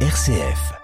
RCF.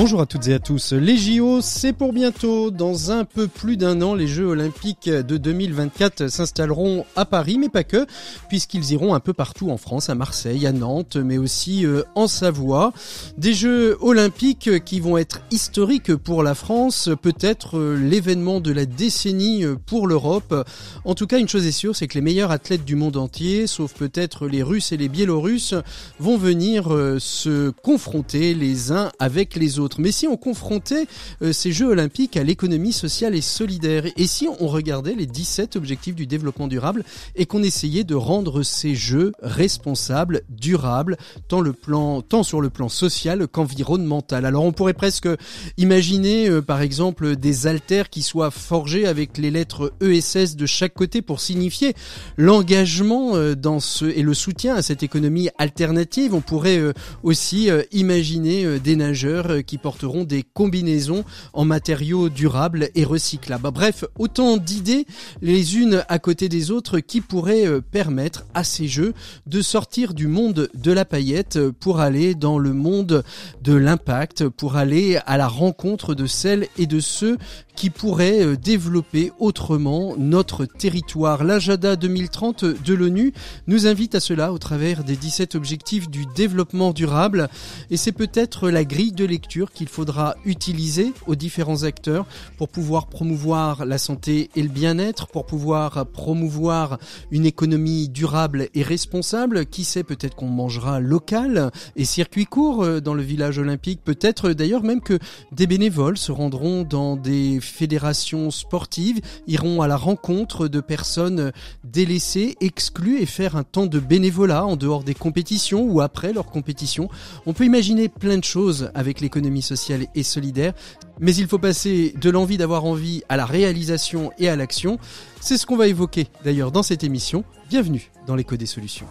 Bonjour à toutes et à tous. Les JO, c'est pour bientôt. Dans un peu plus d'un an, les Jeux Olympiques de 2024 s'installeront à Paris, mais pas que, puisqu'ils iront un peu partout en France, à Marseille, à Nantes, mais aussi euh, en Savoie. Des Jeux Olympiques qui vont être historiques pour la France, peut-être euh, l'événement de la décennie euh, pour l'Europe. En tout cas, une chose est sûre, c'est que les meilleurs athlètes du monde entier, sauf peut-être les Russes et les Biélorusses, vont venir se confronter les uns avec les autres. Mais si on confrontait euh, ces Jeux olympiques à l'économie sociale et solidaire, et si on regardait les 17 objectifs du développement durable et qu'on essayait de rendre ces Jeux responsables, durables, tant, le plan, tant sur le plan social qu'environnemental? Alors on pourrait presque imaginer euh, par exemple des haltères qui soient forgés avec les lettres ESS de chaque côté pour signifier l'engagement euh, dans ce et le soutien à cette économie alternative. On pourrait aussi imaginer des nageurs qui porteront des combinaisons en matériaux durables et recyclables. Bref, autant d'idées les unes à côté des autres qui pourraient euh, permettre à ces jeux de sortir du monde de la paillette pour aller dans le monde de l'impact, pour aller à la rencontre de celles et de ceux qui pourraient euh, développer autrement notre territoire. L'agenda 2030 de l'ONU nous invite à cela au travers des 17 objectifs du développement durable et c'est peut-être la grille de lecture qu'il faudra utiliser aux différents acteurs pour pouvoir promouvoir la santé et le bien-être, pour pouvoir promouvoir une économie durable et responsable. Qui sait, peut-être qu'on mangera local et circuit court euh, dans le village olympique. Peut-être d'ailleurs même que des bénévoles se rendront dans des fédérations sportives iront à la rencontre de personnes délaissées, exclues et faire un temps de bénévolat en dehors des compétitions ou après leur compétition. On peut imaginer plein de choses avec l'économie sociale et solidaire, mais il faut passer de l'envie d'avoir envie à la réalisation et à l'action. C'est ce qu'on va évoquer d'ailleurs dans cette émission. Bienvenue dans l'écho des solutions.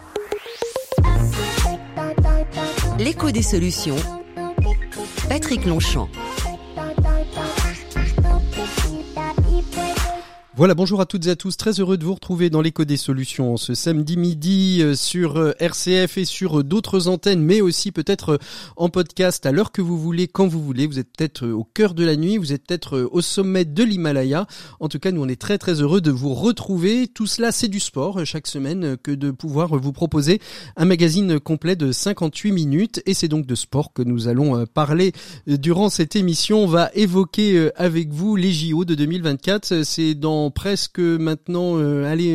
L'écho des solutions. Patrick Longchamp. Voilà, bonjour à toutes et à tous. Très heureux de vous retrouver dans l'écho des solutions ce samedi midi euh, sur euh, RCF et sur euh, d'autres antennes, mais aussi peut-être en podcast à l'heure que vous voulez, quand vous voulez. Vous êtes peut-être au cœur de la nuit, vous êtes peut-être au sommet de l'Himalaya. En tout cas, nous on est très très heureux de vous retrouver. Tout cela, c'est du sport chaque semaine que de pouvoir vous proposer un magazine complet de 58 minutes. Et c'est donc de sport que nous allons parler durant cette émission. On va évoquer avec vous les JO de 2024. C'est dans presque maintenant, euh, allez,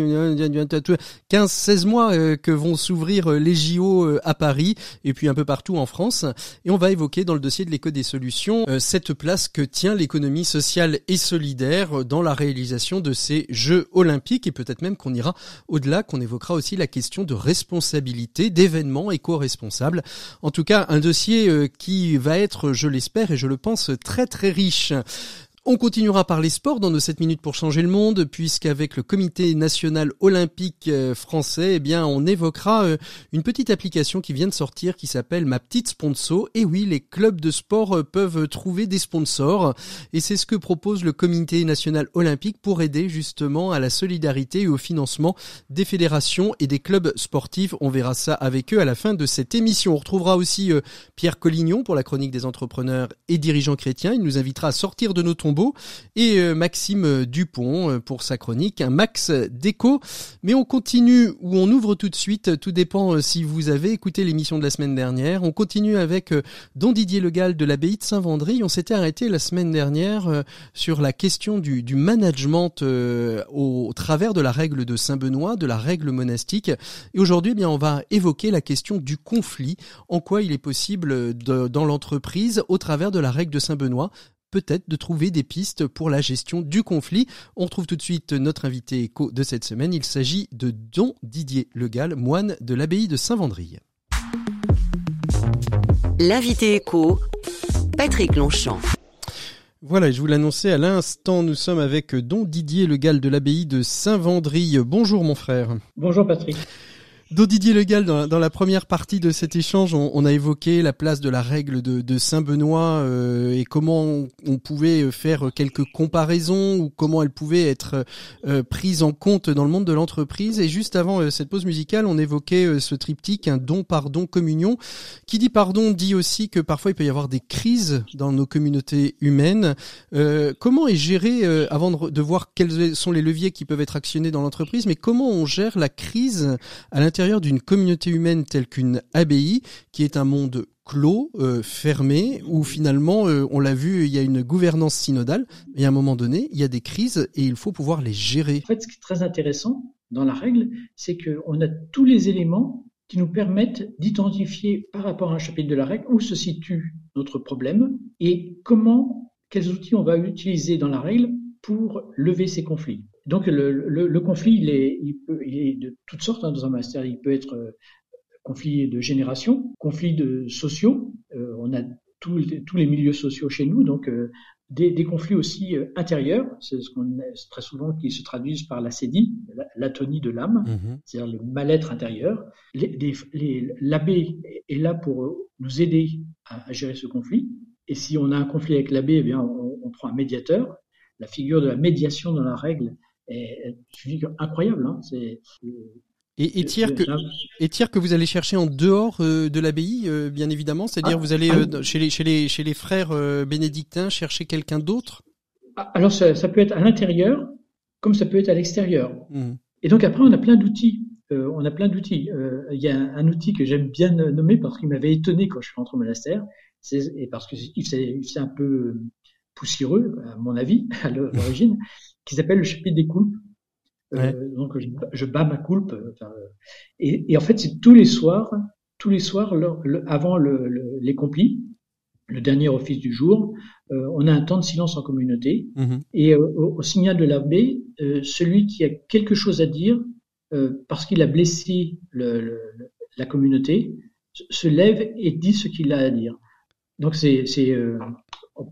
15-16 mois euh, que vont s'ouvrir euh, les JO à Paris et puis un peu partout en France. Et on va évoquer dans le dossier de l'éco des solutions cette place que tient l'économie sociale et solidaire dans la réalisation de ces Jeux olympiques et peut-être même qu'on ira au-delà, qu'on évoquera aussi la question de responsabilité d'événements éco-responsables. En tout cas, un dossier qui va être, je l'espère et je le pense, très très riche. On continuera par les sports dans nos 7 minutes pour changer le monde, puisqu'avec le comité national olympique euh, français, eh bien, on évoquera euh, une petite application qui vient de sortir qui s'appelle Ma Petite Sponsor. Et oui, les clubs de sport euh, peuvent trouver des sponsors. Et c'est ce que propose le comité national olympique pour aider justement à la solidarité et au financement des fédérations et des clubs sportifs. On verra ça avec eux à la fin de cette émission. On retrouvera aussi Pierre Collignon pour la chronique des entrepreneurs et dirigeants chrétiens. Il nous invitera à sortir de nos tombes et euh, Maxime Dupont euh, pour sa chronique, un max d'écho. Mais on continue ou on ouvre tout de suite, tout dépend euh, si vous avez écouté l'émission de la semaine dernière. On continue avec Don Didier Legal de l'abbaye de Saint-Vendry. On s'était arrêté la semaine dernière sur la question du, du management au, travers de la règle de Saint-Benoît, de la règle monastique. Et aujourd'hui, eh bien, on va évoquer la question du conflit, en quoi il est possible dans l'entreprise, au travers de la règle de Saint-Benoît, peut-être de trouver des pistes pour la gestion du conflit. On retrouve tout de suite notre invité éco de cette semaine. Il s'agit de Don Didier Legal, moine de l'abbaye de Saint-Vendry. L'invité éco, Patrick Longchamp. Voilà, je vous l'annonçais à l'instant, nous sommes avec Don Didier Legal de l'abbaye de Saint-Vendry. Bonjour mon frère. Bonjour Patrick. Donc Didier Legal, dans, la première partie de cet échange, on, a évoqué la place de la règle de, Saint-Benoît euh, et comment on, pouvait faire quelques comparaisons ou comment elle pouvait être euh, prise en compte dans le monde de l'entreprise. Et juste avant euh, cette pause musicale, on évoquait euh, ce triptyque, un don, pardon, communion. Qui dit pardon dit aussi que parfois il peut y avoir des crises dans nos communautés humaines. Comment est géré, avant de, de voir quels sont les leviers qui peuvent être actionnés dans l'entreprise, mais comment on gère la crise à l'intérieur d'une communauté humaine telle qu'une abbaye, qui est un monde clos, euh, fermé, où finalement, euh, on l'a vu, il y a une gouvernance synodale, et à un moment donné, il y a des crises et il faut pouvoir les gérer. En fait, ce qui est très intéressant dans la règle, c'est qu'on a tous les éléments qui nous permettent d'identifier par rapport à un chapitre de la règle où se situe notre problème et comment, quels outils on va utiliser dans la règle pour lever ces conflits. Donc le, le, le, conflit, il est, il, peut, il est de toutes sortes hein, dans un master. Il peut être euh, conflit de génération, conflit de sociaux. Euh, on a tous les milieux sociaux chez nous, donc euh, des, des, conflits aussi intérieurs. C'est ce qu'on très souvent qui se traduisent par la cédie, l'atonie de l'âme, mmh c'est-à-dire le mal-être intérieur. L'abbé est là pour nous aider à, à, gérer ce conflit. Et si on a un conflit avec l'abbé, eh bien on, on prend un médiateur la figure de la médiation dans la règle est une figure incroyable. Hein. C'est et, et que, et que vous allez chercher en dehors euh, de l'abbaye, euh, bien évidemment, c'est-à-dire ah, vous allez ah euh, chez, les, chez, les, chez les frères bénédictins chercher quelqu'un d'autre? Ah, Alors ça, ça, peut être à l'intérieur, comme ça peut être à l'extérieur. Mmh. Et donc après, on a plein d'outils. on a plein d'outils. Il y a un, un outil que j'aime bien nommer parce qu'il m'avait étonné quand je suis rentré au monastère, et parce que c'est un peu poussiéreux, à mon avis, à l'origine, qui s'appelle le chapitre des coulpes. Euh, donc je, je, bats ma coulpe. Euh, enfin, et, et, en fait, c'est tous les soirs, tous les soirs, le, avant le, les complis, le dernier office du jour, euh, on a un temps de silence en communauté. Mm-hmm. Et euh, au, au, signal de l'abbé, euh, celui qui a quelque chose à dire, parce qu'il a blessé la communauté, se lève et dit ce qu'il a à dire. Donc c'est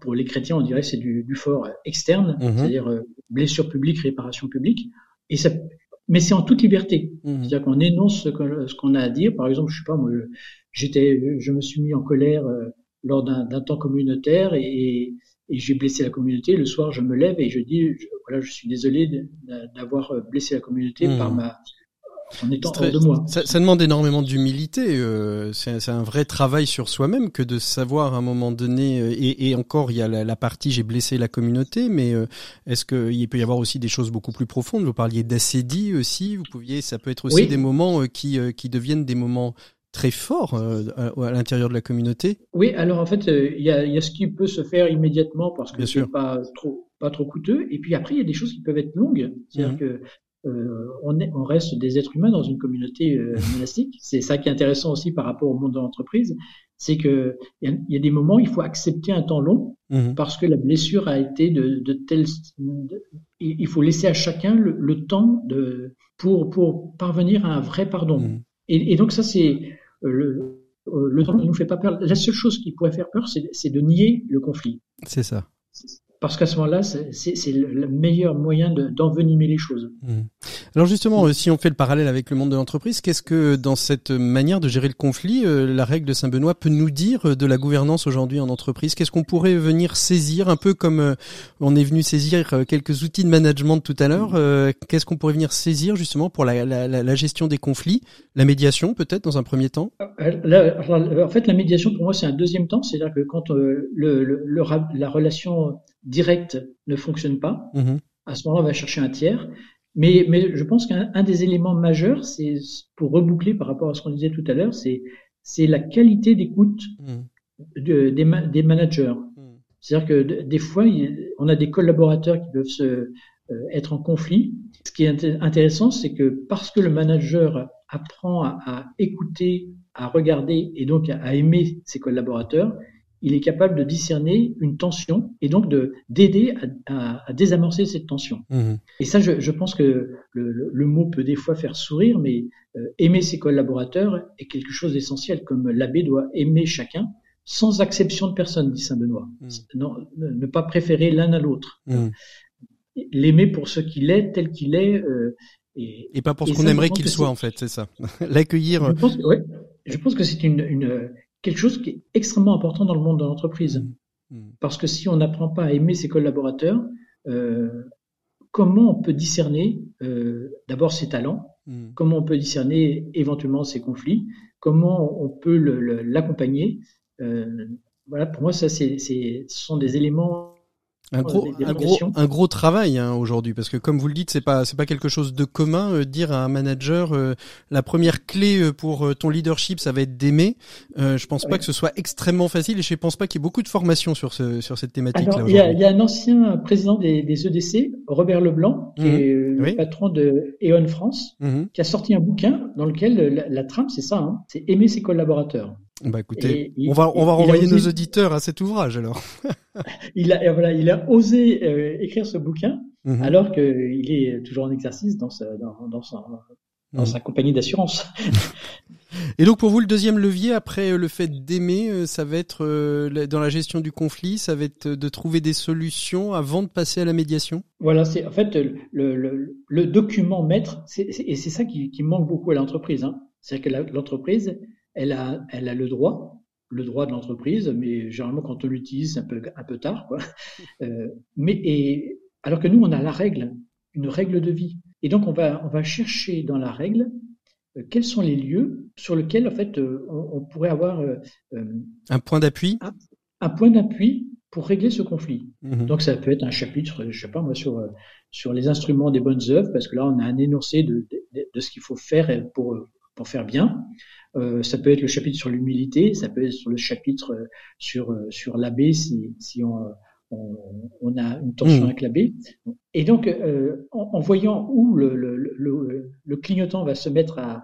pour les chrétiens, on dirait c'est du, du, fort externe, mhm. c'est-à-dire euh, blessure publique, réparation publique. Et ça, mais c'est en toute liberté. Mhm. C'est-à-dire qu'on énonce ce qu'on a à dire. Par exemple, je sais pas, moi, j'étais, je me suis mis en colère euh, lors d'un temps communautaire et, et j'ai blessé la communauté. Le soir, je me lève et je dis, voilà, je suis désolé d'avoir blessé la communauté par mhm. ma ça, demande énormément d'humilité. Euh, c'est un vrai travail sur soi-même que de savoir à un moment donné. Euh, et, encore, il y a la, partie j'ai blessé la communauté, mais euh, est-ce qu'il peut y avoir aussi des choses beaucoup plus profondes? Vous parliez d'acédie aussi. Vous pouviez, ça peut être aussi des moments qui qui deviennent des moments très forts à, l'intérieur de la communauté. Oui, alors en fait, il y a, y, a, ce qui peut se faire immédiatement parce que c'est pas trop pas trop coûteux. Et puis après, il y a des choses qui peuvent être longues. C'est-à-dire mmh. que euh, on, est, on, reste des êtres humains dans une communauté euh, monastique. C'est ça qui est intéressant aussi par rapport au monde de l'entreprise, c'est que il y, a des moments où il faut accepter un temps long mmh. parce que la blessure a été de, de telle. il faut laisser à chacun le, temps de pour pour parvenir à un vrai pardon. Mmh. Et, et, donc ça c'est euh, le le temps ne nous fait pas peur. La seule chose qui pourrait faire peur, c'est de nier le conflit. C'est ça parce qu'à ce moment-là, c'est le meilleur moyen d'envenimer les choses. Mmh. Alors justement, euh, si on fait le parallèle avec le monde de l'entreprise, qu'est-ce que dans cette manière de gérer le conflit, euh, la règle de Saint-Benoît peut nous dire euh, de la gouvernance aujourd'hui en entreprise? Qu'est-ce qu'on pourrait venir saisir, un peu comme on est venu saisir quelques outils de management tout à l'heure Qu'est-ce qu'on pourrait venir saisir justement pour la, la, la gestion des conflits, la médiation peut-être dans un premier temps? En fait, la médiation pour moi c'est un deuxième temps, c'est-à-dire que quand le, le, la relation direct ne fonctionne pas, mmh à ce moment-là, on va chercher un tiers. Mais, mais je pense qu'un des éléments majeurs, c'est pour reboucler par rapport à ce qu'on disait tout à l'heure, c'est c'est la qualité d'écoute mmh. de, des, des, managers. Mmh. C'est-à-dire que des fois, on a des collaborateurs qui peuvent se, euh, être en conflit. Ce qui est intéressant, c'est que parce que le manager apprend à, à écouter, à regarder et donc à, à aimer ses collaborateurs, il est capable de discerner une tension et donc de d'aider à, à, désamorcer cette tension. Mmh. Et ça, je, je pense que le, le, mot peut des fois faire sourire, mais euh, aimer ses collaborateurs est quelque chose d'essentiel, comme l'abbé doit aimer chacun sans exception de personne, dit saint Benoît. Mmh. Non, ne pas préférer l'un à l'autre. Mmh. L'aimer pour ce qu'il est, tel qu'il est, euh, Et, pas pour ce qu'on aimerait qu'il soit, en fait, c'est ça. L'accueillir. Je pense, ouais, je pense que c'est une, une, quelque chose qui est extrêmement important dans le monde de l'entreprise. Mmh. Mmh. Parce que si on n'apprend pas à aimer ses collaborateurs, euh, comment on peut discerner euh, d'abord ses talents, mmh. comment on peut discerner éventuellement ses conflits, comment on peut l'accompagner. Euh, voilà, pour moi, ça, c'est, ce sont des éléments un gros, un gros, un gros travail hein, aujourd'hui parce que comme vous le dites, c'est pas c'est pas quelque chose de commun. Euh, dire à un manager euh, la première clé euh, pour ton leadership, ça va être d'aimer. je pense pas que ce soit extrêmement facile et je pense pas qu'il y ait beaucoup de formation sur ce sur cette thématique. là il y a, y a, un ancien président des, des EDC, Robert Leblanc, qui mmh. est le patron de E.ON France, mmh. qui a sorti un bouquin dans lequel la, trame c'est ça, hein, c'est aimer ses collaborateurs. Bah écoutez, on va on va renvoyer nos auditeurs à cet ouvrage alors. il a voilà, il a osé euh, écrire ce bouquin mhm. alors qu'il est toujours en exercice dans sa dans, dans, dans mhm. sa compagnie d'assurance. Et donc pour vous le deuxième levier après euh, le fait d'aimer, euh, ça va être dans la gestion du conflit, ça va être de trouver des solutions avant de passer à la médiation? Voilà, c'est en fait le, le, le document maître, et c'est ça qui, qui, manque beaucoup à l'entreprise. Hein. C'est-à-dire que l'entreprise, elle a, elle a le droit, le droit de l'entreprise, mais généralement quand on l'utilise, c'est un peu, un peu tard, quoi. Euh, mais et, alors que nous, on a la règle, une règle de vie. Et donc, on va, on va chercher dans la règle euh, quels sont les lieux sur lesquels, en fait, euh, on, pourrait avoir un point d'appui. Un, point d'appui pour régler ce conflit. Mhm. Donc, ça peut être un chapitre, je sais pas moi, sur sur les instruments des bonnes œuvres, parce que là, on a un énoncé de, de, de ce qu'il faut faire pour pour faire bien. Euh, ça peut être le chapitre sur l'humilité, ça peut être sur le chapitre euh, sur euh, sur l'abbé si si on, on, on a une tension mmh. avec l'abbé. Et donc euh, en, en, voyant où le, le, le, le, clignotant va se mettre à,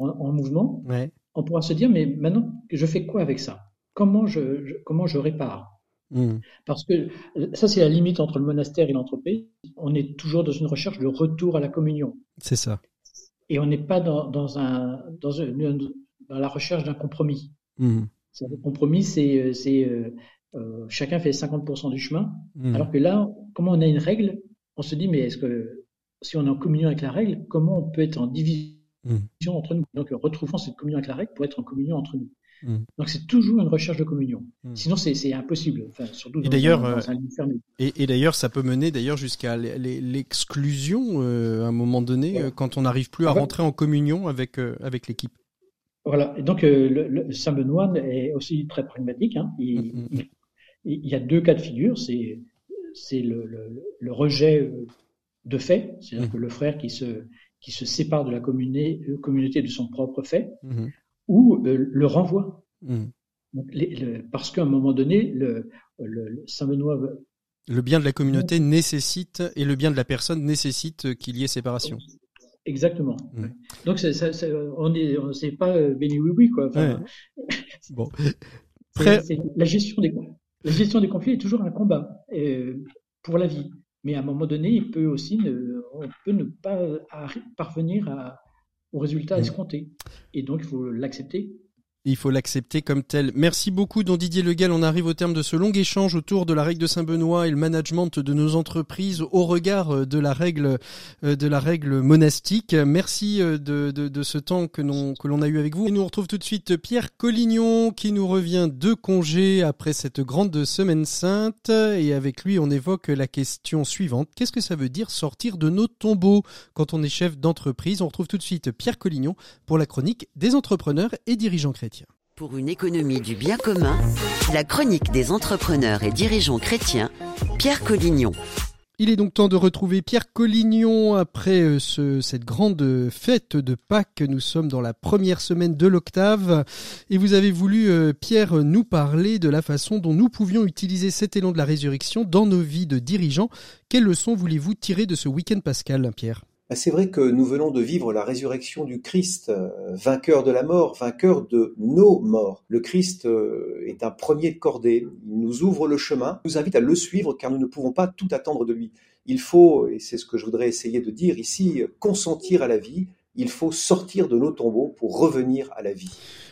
en, en, mouvement, ouais. on pourra se dire mais maintenant je fais quoi avec ça? Comment je, je, comment je répare? Mmh. Parce que ça, c'est la limite entre le monastère et l'entreprise. On est toujours dans une recherche de retour à la communion. C'est ça. Et on n'est pas dans, dans, un, dans, une, dans la recherche d'un compromis. Mmh. Le compromis, c'est euh, euh, euh, chacun fait 50% du chemin. Mmh. Alors que là, comment on a une règle, on se dit, mais est-ce que si on est en communion avec la règle, comment on peut être en division mmh. entre nous? Donc, retrouvons cette communion avec la règle pour être en communion entre nous. Donc c'est toujours une recherche de communion. Sinon c'est impossible. Enfin, surtout et d'ailleurs, et, et d'ailleurs ça peut mener d'ailleurs jusqu'à l'exclusion à un moment donné quand on n'arrive plus à rentrer en communion avec avec l'équipe. Voilà. Et donc, euh, le, Saint-Benoît est aussi très pragmatique. Hein. Il, mm, mm, mm. il, y a deux cas de figure. C'est, c'est le, le, rejet euh, de fait, c'est-à-dire que le frère qui se, qui se sépare de la communauté, euh, communauté de son propre fait, ou le renvoi. parce qu'à un moment donné, le, le Saint-Benoît le bien de la communauté nécessite et le bien de la personne nécessite qu'il y ait séparation. Exactement. Donc ça, ça, on est, on sait pas euh, béni oui oui quoi. bon. la gestion des la gestion des conflits est toujours un combat euh, pour la vie. Mais à un moment donné, il peut aussi ne, on peut ne pas parvenir à, au résultat mm. escompté. Et donc il faut l'accepter il faut l'accepter comme tel. Merci beaucoup, don Didier Legal. On arrive au terme de ce long échange autour de la règle de Saint-Benoît et le management de nos entreprises au regard euh, de la règle, euh, de la règle monastique. Merci euh, de, ce temps que l'on que l'on a eu avec vous. Et nous on retrouve tout de suite Pierre Collignon qui nous revient de congé après cette grande semaine sainte. Et avec lui, on évoque la question suivante. Qu'est-ce que ça veut dire sortir de nos tombeaux quand on est chef d'entreprise? On retrouve tout de suite Pierre Collignon pour la chronique des entrepreneurs et dirigeants chrétiens. Pour une économie du bien commun, la chronique des entrepreneurs et dirigeants chrétiens, Pierre Collignon. Il est donc temps de retrouver Pierre Collignon après euh, ce, cette grande fête de Pâques. Nous sommes dans la première semaine de l'octave et vous avez voulu, euh, Pierre, nous parler de la façon dont nous pouvions utiliser cet élan de la résurrection dans nos vies de dirigeants. Quelles leçons voulez-vous tirer de ce week-end pascal, Pierre? C'est vrai que nous venons de vivre la résurrection du Christ, euh, vainqueur de la mort, vainqueur de nos morts. Le Christ euh, est un premier de cordée, il nous ouvre le chemin, nous invite à le suivre car nous ne pouvons pas tout attendre de lui. Il faut, et c'est ce que je voudrais essayer de dire ici, consentir à la vie, il faut sortir de nos tombeaux pour revenir à la vie.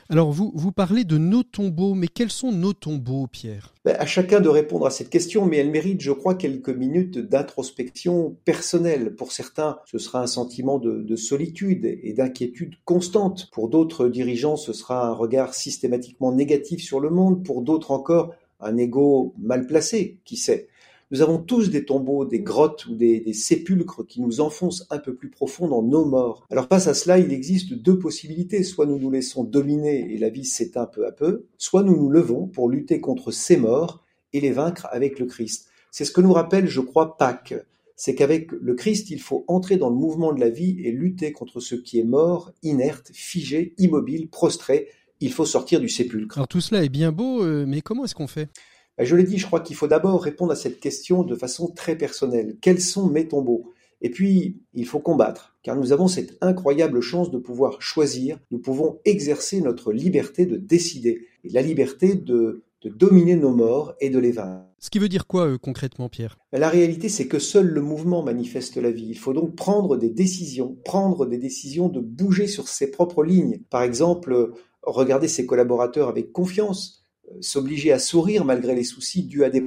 Alors vous, vous parlez de nos tombeaux, mais quels sont nos tombeaux, Pierre? Ben, À chacun de répondre à cette question, mais elle mérite, je crois, quelques minutes d'introspection personnelle. Pour certains, ce sera un sentiment de, de solitude et d'inquiétude constante. Pour d'autres dirigeants, ce sera un regard systématiquement négatif sur le monde. Pour d'autres encore, un ego mal placé, qui sait? Nous avons tous des tombeaux, des grottes ou des, sépulcres qui nous enfoncent un peu plus profond dans nos morts. Alors face à cela, il existe deux possibilités. Soit nous nous laissons dominer et la vie s'éteint peu à peu, soit nous nous levons pour lutter contre ces morts et les vaincre avec le Christ. C'est ce que nous rappelle, je crois, Pâques. C'est qu'avec le Christ, il faut entrer dans le mouvement de la vie et lutter contre ce qui est mort, inerte, figé, immobile, prostré. Il faut sortir du sépulcre. Alors tout cela est bien beau, euh, mais comment est-ce qu'on fait? Je l'ai dit, je crois qu'il faut d'abord répondre à cette question de façon très personnelle. Quels sont mes tombeaux? Et puis, il faut combattre, car nous avons cette incroyable chance de pouvoir choisir, nous pouvons exercer notre liberté de décider, et la liberté de, dominer nos morts et de les vaincre. Ce qui veut dire quoi euh, concrètement, Pierre? Bah, La réalité, c'est que seul le mouvement manifeste la vie. Il faut donc prendre des décisions, prendre des décisions de bouger sur ses propres lignes. Par exemple, regarder ses collaborateurs avec confiance, euh, s'obliger à sourire malgré les soucis dus à des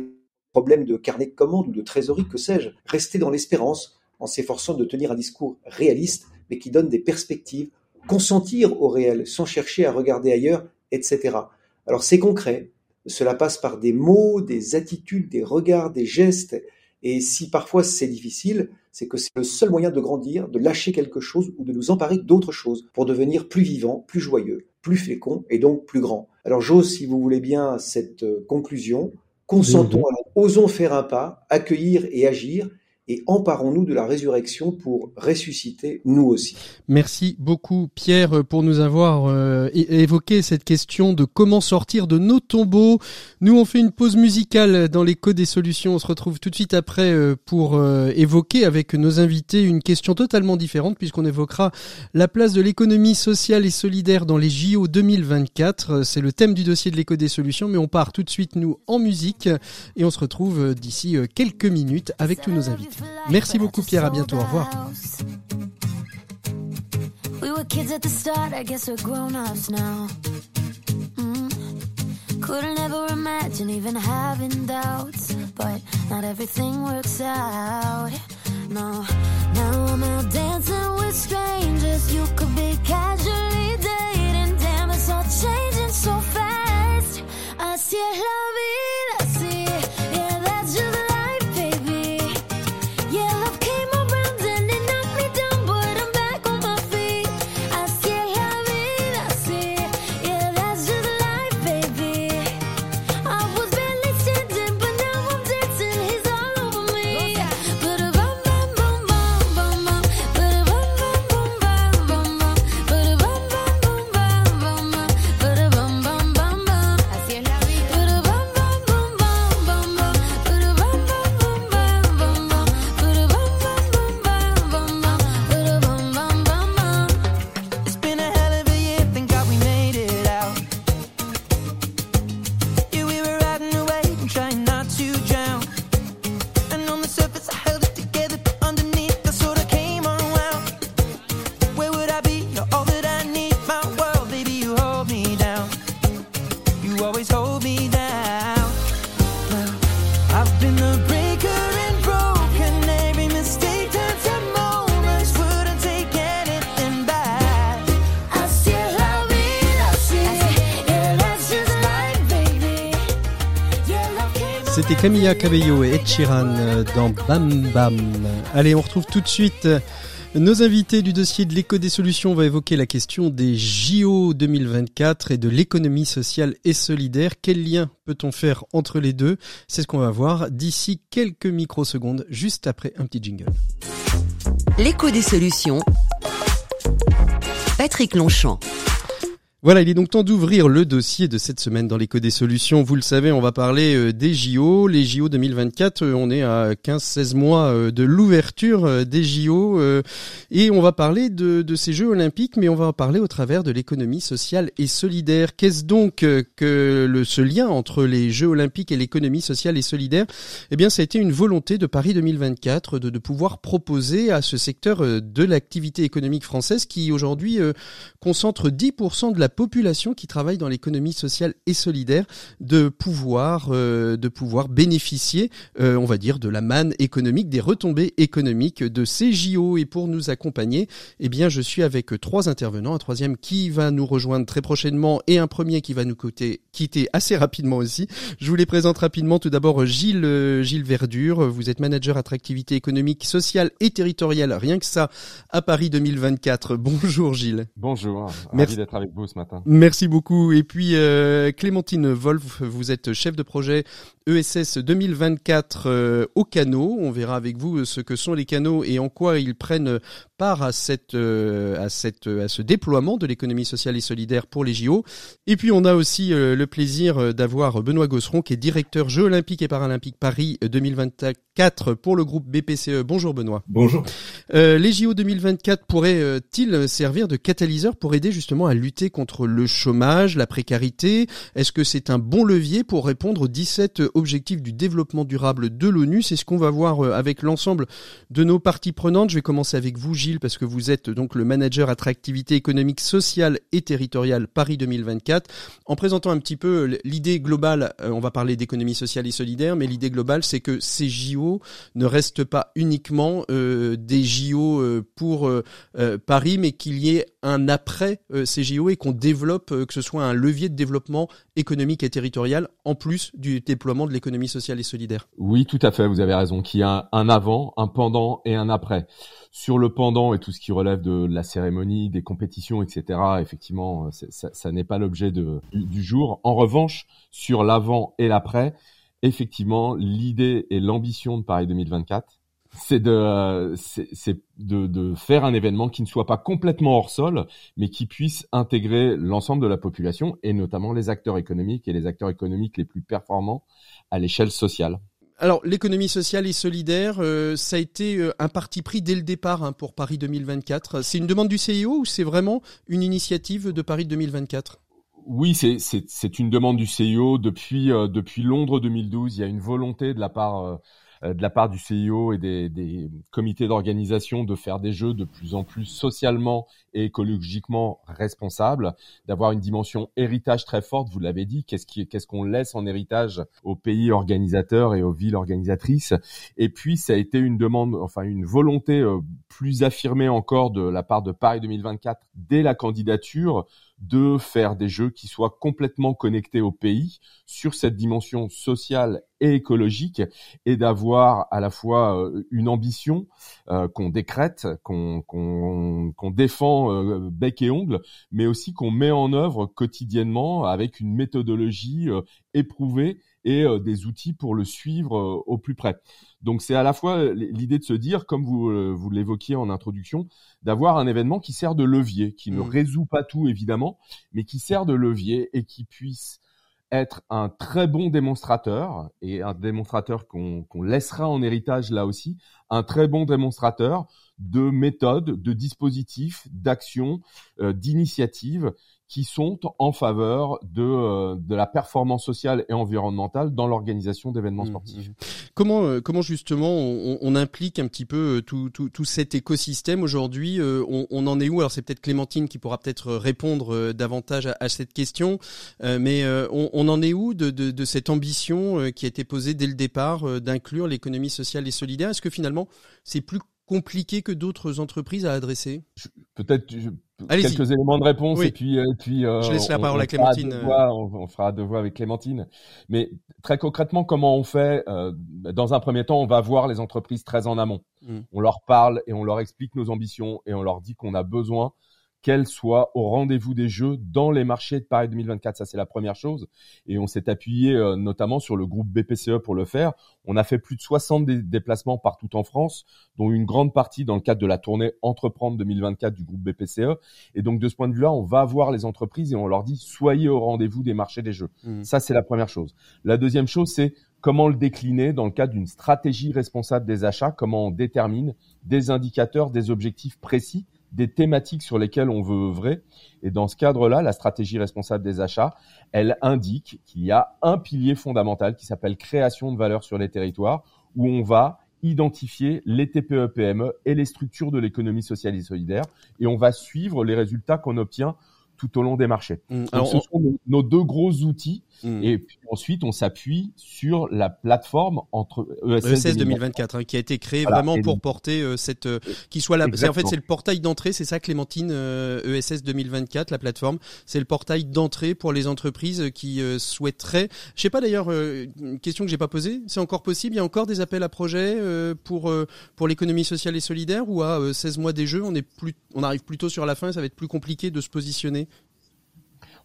problèmes de carnet de commandes ou de trésorerie, que sais-je, rester dans l'espérance en s'efforçant de tenir un discours réaliste, mais qui donne des perspectives, consentir au réel sans chercher à regarder ailleurs, etc. Alors c'est concret, cela passe par des mots, des attitudes, des regards, des gestes, et si parfois c'est difficile, c'est que c'est le seul moyen de grandir, de lâcher quelque chose ou de nous emparer d'autres choses pour devenir plus vivant, plus joyeux, plus fécond et donc plus grand. Alors j'ose, si vous voulez bien, cette euh, conclusion. Consentons, mhm. osons faire un pas, accueillir et agir, et emparons-nous de la résurrection pour ressusciter nous aussi. Merci beaucoup Pierre pour nous avoir euh, évoqué cette question de comment sortir de nos tombeaux. Nous on fait une pause musicale dans l'écho des solutions. On se retrouve tout de suite après euh, pour euh, évoquer avec nos invités une question totalement différente puisqu'on évoquera la place de l'économie sociale et solidaire dans les JO 2024. C'est le thème du dossier de l'écho des solutions mais on part tout de suite nous en musique et on se retrouve d'ici quelques minutes avec tous nos invités. Merci beaucoup Pierre, à bientôt, au revoir. We were kids at the start, I guess we're grown-ups now. Mm. Couldn't ever imagine even having doubts, but not everything works out. No, now I'm out dancing with strangers. You could be casually dating, damn, it's all changing so fast. I see love Camilla Cabello et Ed euh, dans Bam Bam. Allez, on retrouve tout de suite euh, nos invités du dossier de l'éco des solutions. On va évoquer la question des JO 2024 et de l'économie sociale et solidaire. Quel lien peut-on faire entre les deux? C'est ce qu'on va voir d'ici quelques microsecondes, juste après un petit jingle. L'écho des solutions. Patrick Longchamp. Voilà, il est donc temps d'ouvrir le dossier de cette semaine dans l'écho des solutions. Vous le savez, on va parler euh, des JO. Les JO 2024, euh, on est à 15-16 mois euh, de l'ouverture des JO et on va parler de, ces Jeux olympiques, mais on va en parler au travers de l'économie sociale et solidaire. Qu'est-ce donc que ce lien entre les Jeux olympiques et l'économie sociale et solidaire? Eh bien, ça a été une volonté de Paris 2024 de, de pouvoir proposer à ce secteur de l'activité économique française qui aujourd'hui concentre 10% de la population qui travaille dans l'économie sociale et solidaire de pouvoir euh, de pouvoir bénéficier, euh, on va dire, de la manne économique, des retombées économiques de ces JO. Et pour nous accompagner, eh bien, je suis avec trois intervenants, un troisième qui va nous rejoindre très prochainement et un premier qui va nous quitter, quitter assez rapidement aussi. Je vous les présente rapidement. Tout d'abord, Gilles euh, Gilles Verdure. Vous êtes manager attractivité économique, sociale et territoriale. Rien que ça à Paris 2024. Bonjour Gilles. Bonjour. Merci d'être avec vous ce Merci beaucoup. Et puis euh, Clémentine Wolf, vous êtes chef de projet ESS 2024 euh, au canot. On verra avec vous ce que sont les canaux et en quoi ils prennent part à cette euh, à cette à ce déploiement de l'économie sociale et solidaire pour les JO. Et puis on a aussi le plaisir d'avoir Benoît Gosseron qui est directeur Jeux olympiques et paralympiques Paris 2024 pour le groupe BPCE. Bonjour Benoît. Bonjour. les JO 2024 pourraient-ils servir de catalyseur pour aider justement à lutter contre le chômage, la précarité Est-ce que c'est un bon levier pour répondre aux 17 objectifs du développement durable de l'ONU? C'est ce qu'on va voir euh, avec l'ensemble de nos parties prenantes. Je vais commencer avec vous, Gilles, parce que vous êtes donc le manager attractivité économique, sociale et territoriale Paris 2024. En présentant un petit peu euh, l'idée globale, euh, on va parler d'économie sociale et solidaire, mais l'idée globale, c'est que ces JO ne restent pas uniquement des JO pour Paris, mais qu'il y ait un après ces JO et qu'on développe, euh, que ce soit un levier de développement économique et territorial, en plus du déploiement de l'économie sociale et solidaire. Oui, tout à fait, vous avez raison, qu'il y a un avant, un pendant et un après. Sur le pendant et tout ce qui relève de la cérémonie, des compétitions, etc., effectivement, euh, ça, n'est pas l'objet du jour. En revanche, sur l'avant et l'après, effectivement, l'idée et l'ambition de Paris 2024, c'est de, c'est de, de, faire un événement qui ne soit pas complètement hors sol, mais qui puisse intégrer l'ensemble de la population et notamment les acteurs économiques et les acteurs économiques les plus performants à l'échelle sociale. Alors l'économie sociale et solidaire, euh, ça a été euh, un parti pris dès le départ hein, pour Paris 2024. C'est une demande du CIO ou c'est vraiment une initiative de Paris 2024 oui, c'est une demande du CIO depuis euh, depuis Londres 2012. Il y a une volonté de la part euh, de la part du CIO et des, des comités d'organisation de faire des jeux de plus en plus socialement et écologiquement responsables, d'avoir une dimension héritage très forte. Vous l'avez dit, qu'est-ce qui, qu'est-ce qu'on laisse en héritage aux pays organisateurs et aux villes organisatrices? Et puis, ça a été une demande, enfin une volonté euh, plus affirmée encore de la part de Paris 2024 dès la candidature de faire des jeux qui soient complètement connectés au pays sur cette dimension sociale et écologique et d'avoir à la fois euh, une ambition euh, qu'on décrète, qu'on qu'on défend euh, bec et ongle, mais aussi qu'on met en œuvre quotidiennement avec une méthodologie éprouvée et des outils pour le suivre au plus près. Donc c'est à la fois l'idée de se dire, comme vous, vous l'évoquiez en introduction, d'avoir un événement qui sert de levier, qui ne mmh. résout pas tout évidemment, mais qui sert de levier et qui puisse être un très bon démonstrateur et un démonstrateur qu'on laissera en héritage là aussi, un très bon démonstrateur de méthodes, de dispositifs, d'actions, euh, d'initiatives qui sont en faveur de, euh, de la performance sociale et environnementale dans l'organisation d'événements mmh, sportifs. Mmh. Comment, euh, comment justement on, on, implique un petit peu euh, tout, tout, tout cet écosystème aujourd'hui on, on, en est où? Alors c'est peut-être Clémentine qui pourra peut-être répondre davantage à, à cette question, mais on, on, en est où de, de, de, cette ambition qui a été posée dès le départ d'inclure l'économie sociale et solidaire? Est-ce que finalement c'est plus compliqué que d'autres entreprises à adresser? Peut-être quelques éléments de réponse et puis, euh, puis euh, je laisse la parole à Clémentine. on, fera deux voix avec Clémentine. Mais très concrètement, comment on fait euh, Dans un premier temps, on va voir les entreprises très en amont. Mm. On leur parle et on leur explique nos ambitions et on leur dit qu'on a besoin qu'elle soit au rendez-vous des jeux dans les marchés de Paris 2024. Ça, c'est la première chose. Et on s'est appuyé euh, notamment sur le groupe BPCE pour le faire. On a fait plus de 60 déplacements partout en France, dont une grande partie dans le cadre de la tournée Entreprendre 2024 du groupe BPCE. Et donc, de ce point de vue-là, on va voir les entreprises et on leur dit soyez au rendez-vous des marchés des jeux. Mmh. Ça, c'est la première chose. La deuxième chose, c'est comment le décliner dans le cadre d'une stratégie responsable des achats, comment on détermine des indicateurs, des objectifs précis des thématiques sur lesquelles on veut œuvrer. Et dans ce cadre-là, la stratégie responsable des achats, elle indique qu'il y a un pilier fondamental qui s'appelle création de valeur sur les territoires, où on va identifier les TPE-PME et les structures de l'économie sociale et solidaire, et on va suivre les résultats qu'on obtient tout au long des marchés. Mmh. Alors, ce sont nos, deux gros outils. Mmh. Et puis ensuite, on s'appuie sur la plateforme entre ESS, ESS 2024, hein, qui a été créée vraiment pour porter euh, cette, euh, qui soit là. En fait, c'est le portail d'entrée, c'est ça, Clémentine, euh, ESS 2024, la plateforme. C'est le portail d'entrée pour les entreprises qui euh, souhaiteraient. Je sais pas d'ailleurs, une question que j'ai pas posée. C'est encore possible Il y a encore des appels à projets pour pour l'économie sociale et solidaire ou à 16 mois des jeux, on est plus, on arrive plutôt sur la fin, ça va être plus compliqué de se positionner.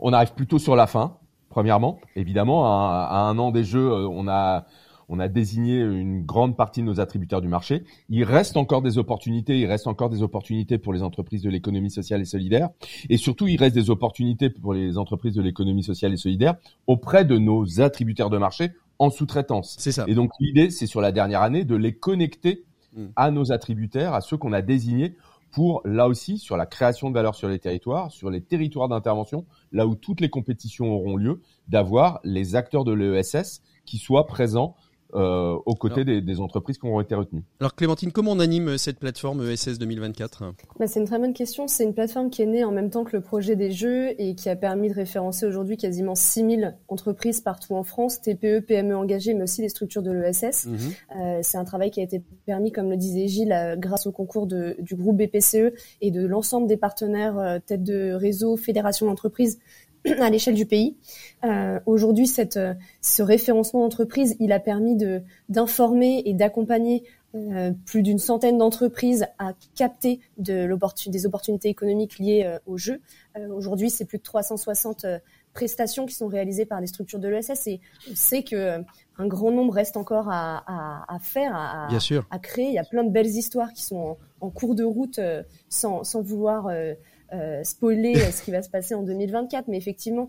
On arrive plutôt sur la fin, premièrement. Évidemment, à, un an des jeux, euh, on a on a désigné une grande partie de nos attributeurs du marché. Il reste encore des opportunités, il reste encore des opportunités pour les entreprises de l'économie sociale et solidaire. Et surtout, il reste des opportunités pour les entreprises de l'économie sociale et solidaire auprès de nos attributaires de marché en sous-traitance. C'est ça. Et donc, l'idée, c'est sur la dernière année de les connecter hmm. à nos attributaires, à ceux qu'on a désignés pour, là aussi, sur la création de valeur sur les territoires, sur les territoires d'intervention, là où toutes les compétitions auront lieu, d'avoir les acteurs de l'ESS qui soient présents euh, aux côtés des, entreprises qui ont été retenues. Alors Clémentine, comment on anime cette plateforme ESS 2024 bah, C'est une très bonne question. C'est une plateforme qui est née en même temps que le projet des Jeux et qui a permis de référencer aujourd'hui quasiment 6000 entreprises partout en France, TPE, PME engagées, mais aussi les structures de l'ESS. Mhm. Euh, c'est un travail qui a été permis, comme le disait Gilles, euh, grâce au concours de, du groupe BPCE et de l'ensemble des partenaires euh, tête de réseau, fédération d'entreprises à l'échelle du pays. Euh, Aujourd'hui, cette, euh, ce référencement d'entreprise, il a permis de d'informer et d'accompagner euh, plus d'une centaine d'entreprises à capter de des opportunités économiques liées euh, au jeu. Euh, aujourd'hui, c'est plus de 360 prestations qui sont réalisées par les structures de l'ESS et on sait que un grand nombre reste encore à, à, à faire, à, à, créer. Il y a plein de belles histoires qui sont en, en cours de route sans, sans vouloir euh, spoiler ce qui va se passer en 2024, mais effectivement,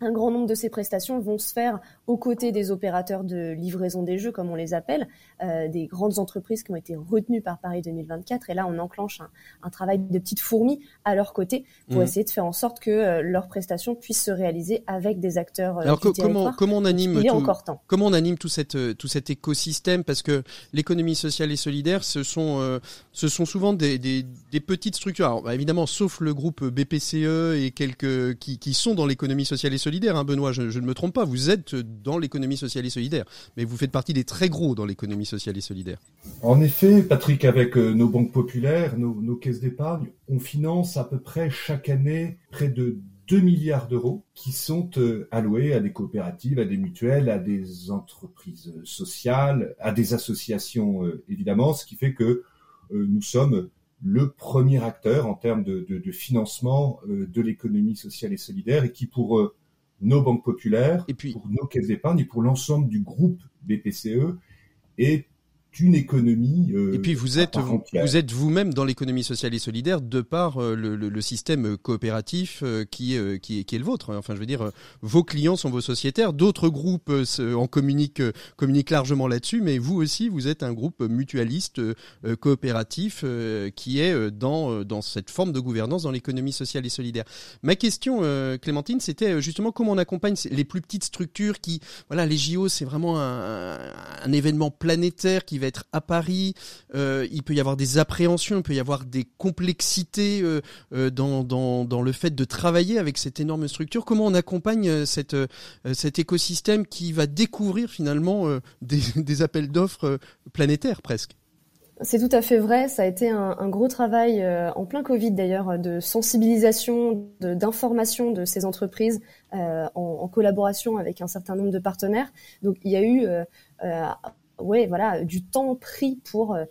un grand nombre de ces prestations vont se faire aux côtés des opérateurs de livraison des jeux, comme on les appelle, euh, des grandes entreprises qui ont été retenues par Paris 2024. Et là, on enclenche un, travail de petites fourmis à leur côté pour mmh. essayer de faire en sorte que euh, leurs prestations puissent se réaliser avec des acteurs. Euh, Alors comment comment on anime tout, encore temps. comment on anime tout cette tout cet écosystème? Parce que l'économie sociale et solidaire, ce sont ce sont souvent des, des, des petites structures. Alors, bah, évidemment, sauf le groupe BPCE et quelques qui, qui sont dans l'économie sociale et solidaire. Hein, Benoît, je, ne me trompe pas. Vous êtes dans l'économie sociale et solidaire, mais vous faites partie des très gros dans l'économie sociale et solidaire. En effet, Patrick, avec euh, nos banques populaires, nos, caisses d'épargne, on finance à peu près chaque année près de 2 milliards d'euros qui sont euh, alloués à des coopératives, à des mutuelles, à des entreprises sociales, à des associations euh, évidemment, ce qui fait que nous sommes le premier acteur en termes de, de financement de l'économie sociale et solidaire et qui pour nos banques populaires, et puis, pour nos caisses d'épargne et pour l'ensemble du groupe BPCE est une économie. Euh, et puis vous êtes vous, êtes vous-même dans l'économie sociale et solidaire de par euh, le, le, le, système coopératif euh, qui, est, qui, est, qui est le vôtre. Enfin, je veux dire, vos clients sont vos sociétaires. D'autres groupes en communiquent communiquent largement là-dessus, mais vous aussi, vous êtes un groupe mutualiste coopératif qui est dans dans cette forme de gouvernance dans l'économie sociale et solidaire. Ma question, Clémentine, c'était justement comment on accompagne les plus petites structures qui, voilà, les JO, c'est vraiment un, un événement planétaire qui va être à Paris. Euh, il peut y avoir des appréhensions, il peut y avoir des complexités euh, euh, dans, le fait de travailler avec cette énorme structure. Comment on accompagne cet écosystème qui va découvrir finalement des, appels d'offres planétaires presque? C'est tout à fait vrai. Ça a été un, gros travail en plein Covid d'ailleurs de sensibilisation, d'information de, ces entreprises en, en, collaboration avec un certain nombre de partenaires. Donc il y a eu ouais, voilà, du temps pris pour euh,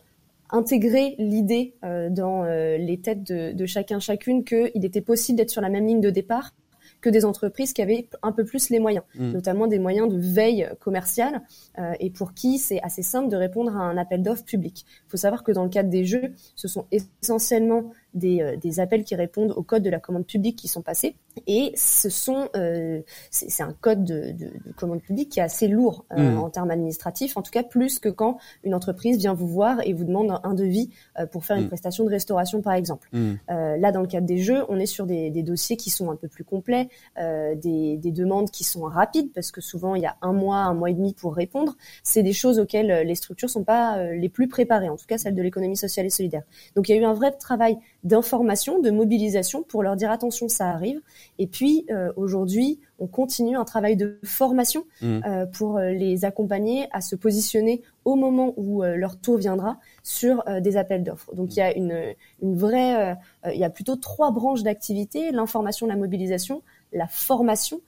intégrer l'idée dans les têtes de, de chacun chacune qu'il était possible d'être sur la même ligne de départ que des entreprises qui avaient un peu plus les moyens, mm. notamment des moyens de veille commerciale, euh, et pour qui c'est assez simple de répondre à un appel d'offres public. Il faut savoir que dans le cadre des jeux, ce sont essentiellement des, euh, des, appels qui répondent au code de la commande publique qui sont passés. Et ce sont, euh, c'est un code de, de, de, commande publique qui est assez lourd euh, mm. en termes administratifs, en tout cas plus que quand une entreprise vient vous voir et vous demande un, devis euh, pour faire une mm. prestation de restauration, par exemple. Mm. là, dans le cadre des jeux, on est sur des, des dossiers qui sont un peu plus complets, des, des, demandes qui sont rapides, parce que souvent il y a un mois, un mois et demi pour répondre. C'est des choses auxquelles les structures sont pas les plus préparées, en tout cas celles de l'économie sociale et solidaire. Donc il y a eu un vrai travail d'information, de mobilisation pour leur dire attention, ça arrive. Et puis euh, aujourd'hui, on continue un travail de formation mmh. euh, pour euh, les accompagner à se positionner au moment où leur tour viendra sur des appels d'offres. Donc il y a une, une vraie, il y a plutôt trois branches d'activité l'information, la mobilisation, la formation.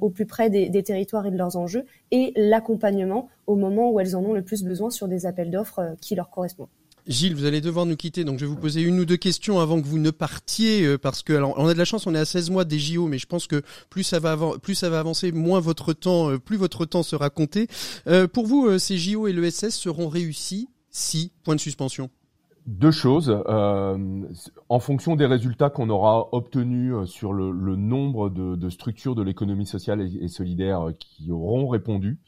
au plus près des, des, territoires et de leurs enjeux, et l'accompagnement au moment où elles en ont le plus besoin sur des appels d'offres qui leur correspondent. Gilles, vous allez devoir nous quitter, donc je vais vous poser une ou deux questions avant que vous ne partiez, euh, parce que alors on a de la chance, on est à 16 mois des JO, mais je pense que plus ça va plus ça va avancer, moins votre temps, euh, plus votre temps sera compté. Euh, pour vous, ces JO et l'ESS seront réussis si point de suspension. Deux choses. en fonction des résultats qu'on aura obtenus sur le, nombre de, structures de l'économie sociale et, solidaire qui auront répondu,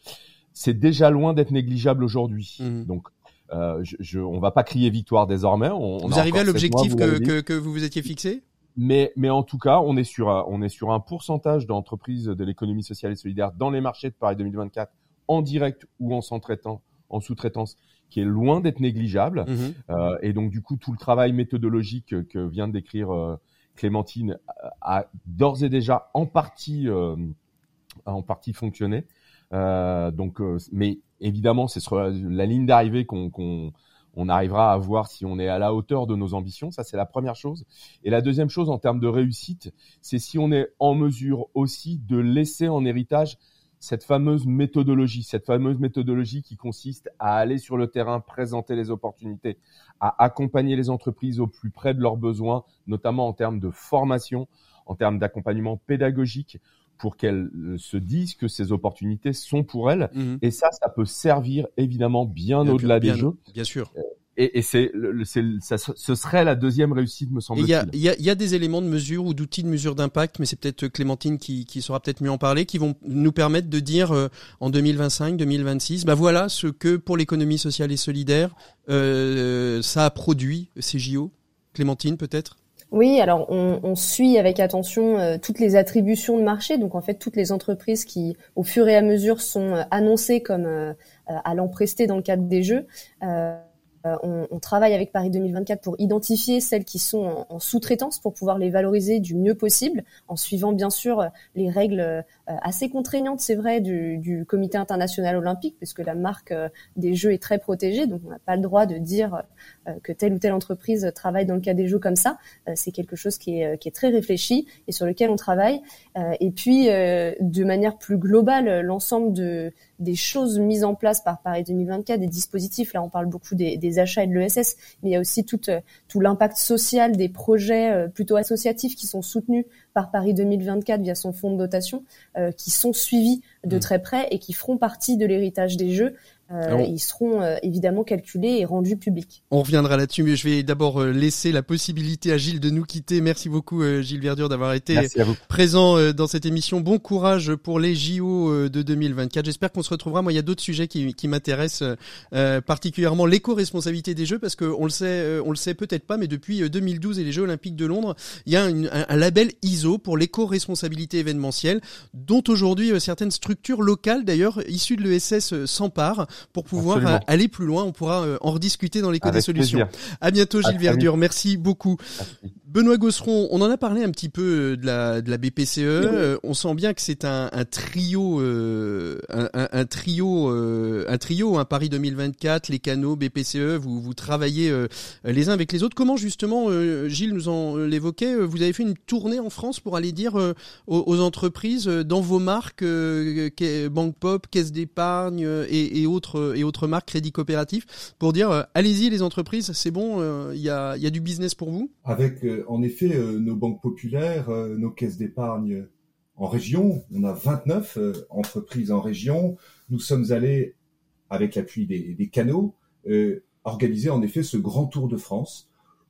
c'est déjà loin d'être négligeable aujourd'hui. Mmh. Donc euh, je, je, on va pas crier victoire désormais. On, vous arrivez à l'objectif que, que, que, vous vous étiez fixé? Mais, mais en tout cas, on est sur, on est sur un pourcentage d'entreprises de l'économie sociale et solidaire dans les marchés de Paris 2024, en direct ou en sous-traitant, en sous-traitance, qui est loin d'être négligeable. Mhm. Euh, et donc, du coup, tout le travail méthodologique que vient de décrire euh, Clémentine a d'ores et déjà en partie, euh, en partie fonctionné. Euh, donc, mais évidemment, c'est sur la ligne d'arrivée qu'on on arrivera à voir si on est à la hauteur de nos ambitions. Ça, c'est la première chose. Et la deuxième chose en termes de réussite, c'est si on est en mesure aussi de laisser en héritage cette fameuse méthodologie, cette fameuse méthodologie qui consiste à aller sur le terrain, présenter les opportunités, à accompagner les entreprises au plus près de leurs besoins, notamment en termes de formation, en termes d'accompagnement pédagogique, pour qu'elles euh, se disent que ces opportunités sont pour elles. Mhm. Et ça, ça peut servir évidemment bien, au-delà des jeux. Bien sûr. Euh, et, et c'est, ça, ce serait la deuxième réussite, me semble-t-il. Il y a, y a, des éléments de mesure ou d'outils de mesure d'impact, mais c'est peut-être Clémentine qui, qui saura peut-être mieux en parler, qui vont nous permettre de dire euh, en 2025, 2026, bah voilà ce que pour l'économie sociale et solidaire, euh, ça a produit ces JO. Clémentine, peut-être? Oui, alors on, suit avec attention euh, toutes les attributions de marché, donc en fait toutes les entreprises qui, au fur et à mesure, sont euh, annoncées comme euh, allant prester dans le cadre des jeux. Euh, on, on, travaille avec Paris 2024 pour identifier celles qui sont en, sous-traitance pour pouvoir les valoriser du mieux possible, en suivant bien sûr les règles euh, assez contraignantes, c'est vrai, du, Comité international olympique, puisque la marque euh, des Jeux est très protégée, donc on n'a pas le droit de dire que telle ou telle entreprise travaille dans le cas des Jeux comme ça. C'est quelque chose qui est très réfléchi et sur lequel on travaille. Et puis, de manière plus globale, l'ensemble de des choses mises en place par Paris 2024, des dispositifs. Là, on parle beaucoup des, des achats et de l'ESS, mais il y a aussi tout, euh, tout l'impact social des projets euh, plutôt associatifs qui sont soutenus par Paris 2024 via son fonds de dotation, euh, qui sont suivis de mmh. très près et qui feront partie de l'héritage des Jeux. Euh, ils seront euh, évidemment calculés et rendus publics. On reviendra là-dessus, mais je vais d'abord euh, laisser la possibilité à Gilles de nous quitter. Merci beaucoup Gilles Verdure d'avoir été présent dans cette émission. Bon courage pour les JO de 2024. J'espère qu'on se retrouvera. Moi, il y a d'autres sujets qui, qui m'intéressent particulièrement l'éco-responsabilité des Jeux, parce qu'on le sait, on le sait peut-être pas, mais depuis 2012 et les Jeux Olympiques de Londres, il y a un, un label ISO pour l'éco-responsabilité événementielle, dont aujourd'hui certaines structures locales, d'ailleurs issues de l'ESS, s'emparent pour pouvoir euh, aller plus loin. On pourra euh, en rediscuter dans l'éco des solutions. À bientôt Gilles Verdure. Merci beaucoup. Benoît Gosseron, on en a parlé un petit peu euh, de la, de la BPCE. Euh, on sent bien que c'est un, un, trio, euh, un, un, trio, un trio, un Paris 2024, les canaux, BPCE. Vous, vous travaillez les uns avec les autres. Comment justement, Gilles nous en l'évoquait, vous avez fait une tournée en France pour aller dire aux, entreprises dans vos marques, Banque Pop, Caisse d'épargne et, et, autres et autres marques, Crédit Coopératif, pour dire allez-y les entreprises, c'est bon, il y a, y a du business pour vous? Avec en effet, euh, nos banques populaires, euh, nos caisses d'épargne en région, on a 29 euh, entreprises en région. Nous sommes allés, avec l'appui des, canaux, organiser en effet ce grand tour de France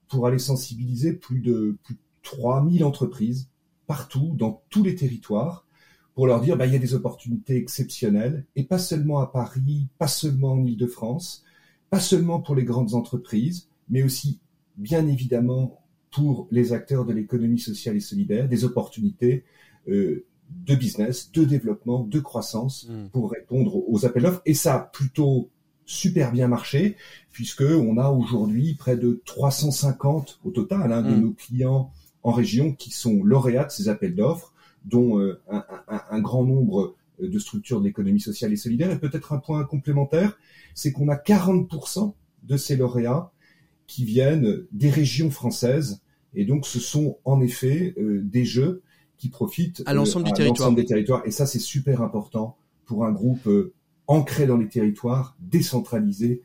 pour aller sensibiliser plus de, plus 3000 entreprises partout, dans tous les territoires, pour leur dire bah, il y a des opportunités exceptionnelles, et pas seulement à Paris, pas seulement en Ile-de-France, pas seulement pour les grandes entreprises, mais aussi, bien évidemment, pour les acteurs de l'économie sociale et solidaire des opportunités euh, de business, de développement, de croissance hmm. pour répondre aux appels d'offres. Et ça a plutôt super bien marché puisque on a aujourd'hui près de 350 au total hein, de hmm. nos clients en région qui sont lauréats de ces appels d'offres, dont euh, un, un, un, grand nombre de structures de l'économie sociale et solidaire. Et peut-être un point complémentaire, c'est qu'on a 40% de ces lauréats qui viennent des régions françaises. Et donc, ce sont en effet euh, des jeux qui profitent à l'ensemble du euh, territoire. des territoires. Et ça, c'est super important pour un groupe euh, ancré dans les territoires, décentralisé,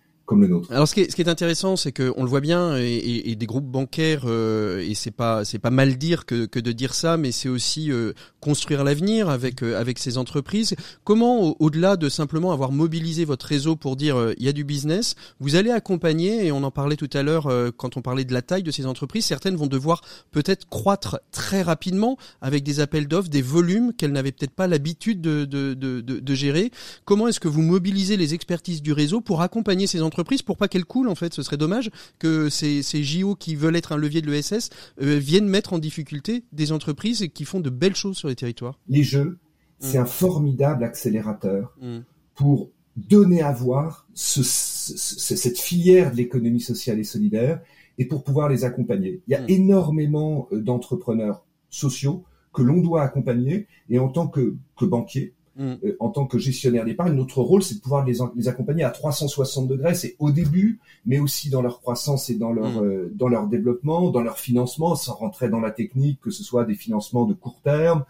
Alors ce qui est, ce qui est intéressant, c'est que on le voit bien, et, et, des groupes bancaires, euh, et c'est pas c'est pas mal dire que, que de dire ça, mais c'est aussi euh, construire l'avenir avec euh, avec ces entreprises. Comment, au-delà de simplement avoir mobilisé votre réseau pour dire il y a du business, vous allez accompagner, et on en parlait tout à l'heure quand on parlait de la taille de ces entreprises, certaines vont devoir peut-être croître très rapidement avec des appels d'offres, des volumes qu'elles n'avaient peut-être pas l'habitude de, de, de, de, de gérer. Comment est-ce que vous mobilisez les expertises du réseau pour accompagner ces entreprises entreprises pour pas qu'elles coulent en fait. Ce serait dommage que ces, ces JO qui veulent être un levier de l'ESS euh, viennent mettre en difficulté des entreprises qui font de belles choses sur les territoires. Les jeux, c'est mm. un formidable accélérateur mm. pour donner à voir ce, cette filière de l'économie sociale et solidaire et pour pouvoir les accompagner. Il y a mm. énormément euh, d'entrepreneurs sociaux que l'on doit accompagner et en tant que, que banquier, Mm. Euh, en tant que gestionnaire d'épargne, notre rôle, c'est de pouvoir les, les, accompagner à 360 degrés. C'est au début, mais aussi dans leur croissance et dans leur mm. euh, dans leur développement, dans leur financement, sans rentrer dans la technique, que ce soit des financements de court terme,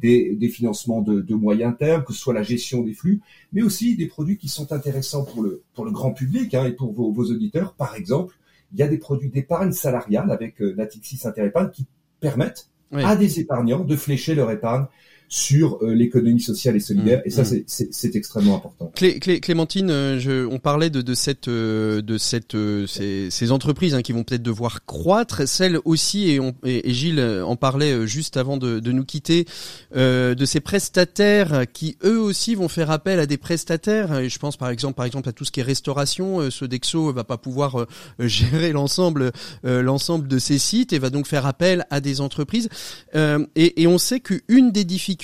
des, des financements de, de, moyen terme, que ce soit la gestion des flux, mais aussi des produits qui sont intéressants pour le pour le grand public hein, et pour vos, vos, auditeurs. Par exemple, il y a des produits d'épargne salariale avec euh, Natixis Interépargne qui permettent à des épargnants de flécher leur épargne sur euh, l'économie sociale et solidaire. Mmh, et ça, mmh. c'est extrêmement important. Clé, Clé, Clémentine, euh, je, on parlait de, de cette, euh, de cette, ces, ces entreprises hein, qui vont peut-être devoir croître, celles aussi, et, on, et, Gilles en parlait juste avant de, de nous quitter, euh, de ces prestataires qui eux aussi vont faire appel à des prestataires. Et je pense par exemple, par exemple à tout ce qui est restauration. Sodexo va pas pouvoir gérer l'ensemble, l'ensemble de ces sites et va donc faire appel à des entreprises. et, et on sait qu'une des difficultés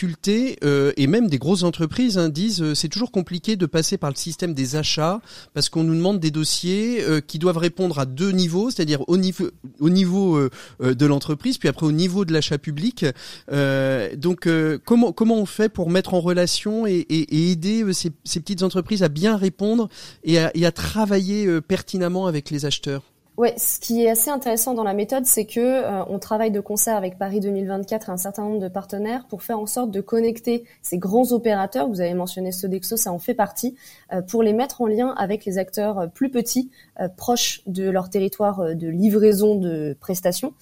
euh, et même des grosses entreprises hein, disent euh, c'est toujours compliqué de passer par le système des achats parce qu'on nous demande des dossiers euh, qui doivent répondre à deux niveaux, c'est-à-dire au niveau au niveau de l'entreprise puis après au niveau de l'achat public. donc comment comment on fait pour mettre en relation et, aider ces, petites entreprises à bien répondre et à travailler pertinemment avec les acheteurs? Ouais, ce qui est assez intéressant dans la méthode, c'est que euh, on travaille de concert avec Paris 2024 et un certain nombre de partenaires pour faire en sorte de connecter ces grands opérateurs. Vous avez mentionné Sodexo, ça en fait partie, euh, pour les mettre en lien avec les acteurs euh, plus petits, proches de leur territoire de livraison de prestations,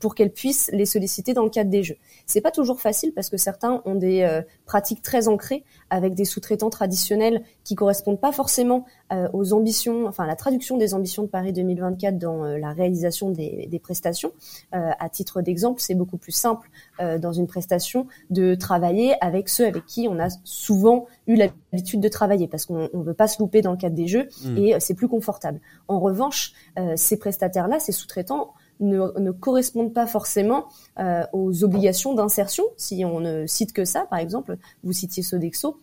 pour qu'elles puissent les solliciter dans le cadre des jeux. C'est pas toujours facile parce que certains ont des pratiques très ancrées avec des sous-traitants traditionnels qui correspondent pas forcément aux ambitions, enfin à la traduction des ambitions de Paris 2024 dans euh, la réalisation des, prestations. Euh, à titre d'exemple, c'est beaucoup plus simple euh, dans une prestation de travailler avec ceux avec qui on a souvent eu l'habitude de travailler parce qu'on ne veut pas se louper dans le cadre des jeux mmh. et c'est plus confortable. En revanche, ces prestataires-là, ces sous-traitants, ne, correspondent pas forcément aux obligations d'insertion. Si on ne cite que ça, par exemple, vous citiez Sodexo,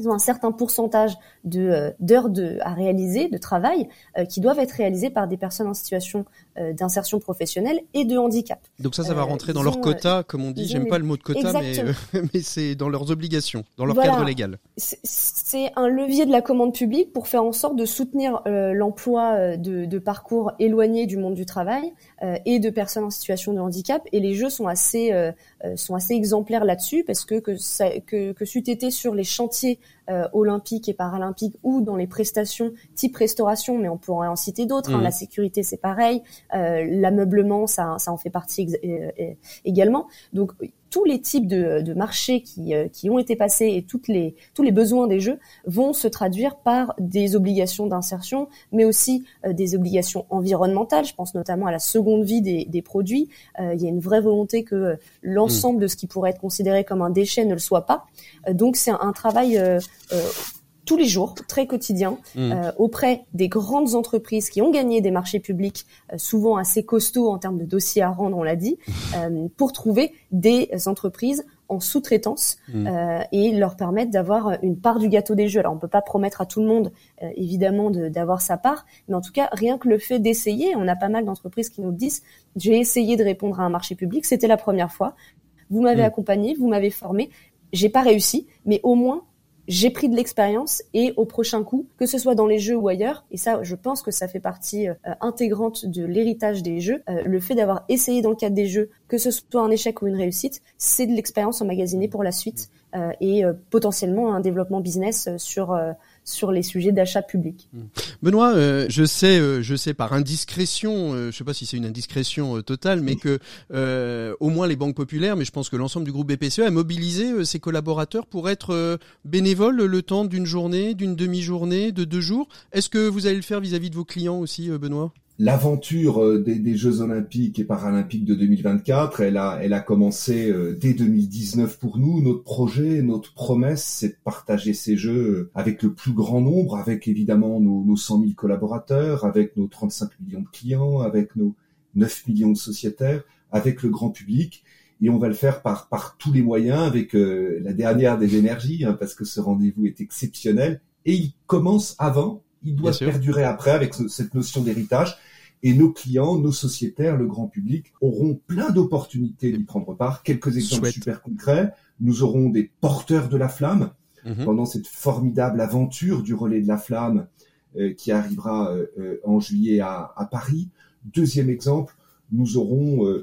ils ont un certain pourcentage de euh, d'heures de à réaliser de travail euh, qui doivent être réalisées par des personnes en situation euh, d'insertion professionnelle et de handicap. Donc ça, ça va rentrer dans leur quota, comme on dit. J'aime pas le mot de quota, mais, mais c'est dans leurs obligations, dans leur cadre légal. C'est un levier de la commande publique pour faire en sorte de soutenir l'emploi de, de, parcours éloignés du monde du travail et de personnes en situation de handicap. Et les jeux sont assez sont assez exemplaires là-dessus parce que que, ça, que que c'eût été sur les chantiers euh, olympiques et paralympiques ou dans les prestations type restauration, mais on pourrait en citer d'autres. Hein. Mmh. La sécurité, c'est pareil. Euh, L'ameublement, ça, ça en fait partie euh, également. Donc tous les types de, de marchés qui, euh, qui, ont été passés et toutes les, tous les besoins des jeux vont se traduire par des obligations d'insertion, mais aussi euh, des obligations environnementales. Je pense notamment à la seconde vie des, des produits. Euh, il y a une vraie volonté que l'ensemble mmh. de ce qui pourrait être considéré comme un déchet ne le soit pas. donc c'est un, un, travail tous les jours, très quotidien, mmh. euh, auprès des grandes entreprises qui ont gagné des marchés publics, euh, souvent assez costauds en termes de dossiers à rendre, on l'a dit, euh, pour trouver des entreprises en sous-traitance mmh. et leur permettre d'avoir une part du gâteau des jeux. Alors on peut pas promettre à tout le monde évidemment d'avoir sa part, mais en tout cas rien que le fait d'essayer, on a pas mal d'entreprises qui nous disent j'ai essayé de répondre à un marché public, c'était la première fois, vous m'avez mmh. accompagné, vous m'avez formé, j'ai pas réussi, mais au moins j'ai pris de l'expérience et au prochain coup, que ce soit dans les jeux ou ailleurs, et ça, je pense que ça fait partie euh, intégrante de l'héritage des jeux, euh, le fait d'avoir essayé dans le cadre des jeux, que ce soit un échec ou une réussite, c'est de l'expérience emmagasinée pour la suite euh, et potentiellement un développement business sur sur les sujets d'achat public. Mmh. Benoît, euh, je sais, euh, je sais par indiscrétion, euh, je sais pas si c'est une indiscrétion totale, mais que au moins les banques populaires, mais je pense que l'ensemble du groupe BPCE a mobilisé ses collaborateurs pour être bénévoles le temps d'une journée, d'une demi-journée, de deux jours. Est-ce que vous allez le faire vis à -vis de vos clients aussi, Benoît? L'aventure euh, des, Jeux Olympiques et Paralympiques de 2024, elle a, elle a commencé euh, dès 2019 pour nous. Notre projet, notre promesse, c'est de partager ces Jeux euh, avec le plus grand nombre, avec évidemment nos, nos 100 000 collaborateurs, avec nos 35 millions de clients, avec nos 9 millions de sociétaires, avec le grand public. Et on va le faire par, par tous les moyens, avec la dernière des énergies, hein, parce que ce rendez-vous est exceptionnel. Et il commence avant, il doit perdurer après avec cette notion d'héritage. Et nos clients, nos sociétaires, le grand public auront plein d'opportunités d'y prendre part. Quelques exemples super concrets. Nous aurons des porteurs de la flamme mhm. pendant cette formidable aventure du relais de la flamme euh, qui arrivera euh, euh, en juillet à, à, Paris. Deuxième exemple, nous aurons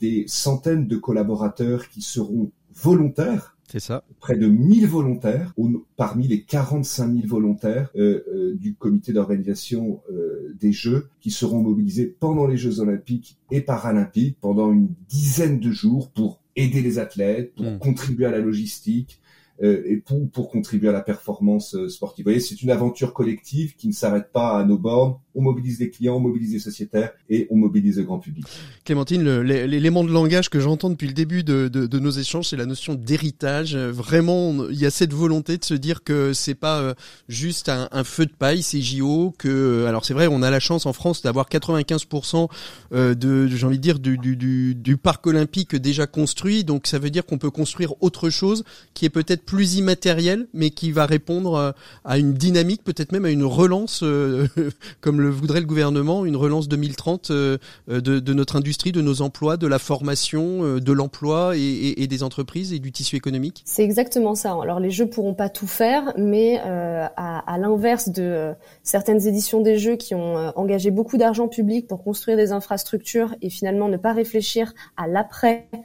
des centaines de collaborateurs qui seront volontaires c'est ça. Près de 1000 volontaires, parmi les 45 000 volontaires euh, euh, du comité d'organisation euh, des Jeux, qui seront mobilisés pendant les Jeux olympiques et paralympiques pendant une dizaine de jours pour aider les athlètes, pour mmh. contribuer à la logistique, et pour, pour contribuer à la performance euh, sportive. Vous voyez, c'est une aventure collective qui ne s'arrête pas à nos bornes. On mobilise les clients, on mobilise les sociétaires et on mobilise le grand public. Clémentine, l'élément de langage que j'entends depuis le début de, de, de nos échanges, c'est la notion d'héritage. Vraiment, il y a cette volonté de se dire que c'est pas euh, juste un, un, feu de paille, c'est JO. Que alors c'est vrai, on a la chance en France d'avoir 95% de, j'ai envie de dire, du, du, du parc olympique déjà construit. Donc ça veut dire qu'on peut construire autre chose qui est peut-être plus immatériel, mais qui va répondre euh, à une dynamique, peut-être même à une relance, euh, comme le voudrait le gouvernement, une relance 2030 euh, de, de, notre industrie, de nos emplois, de la formation, de l'emploi et, et, des entreprises et du tissu économique C'est exactement ça. Alors les jeux pourront pas tout faire, mais à, à l'inverse de certaines éditions des jeux qui ont engagé beaucoup d'argent public pour construire des infrastructures et finalement ne pas réfléchir à l'après euh,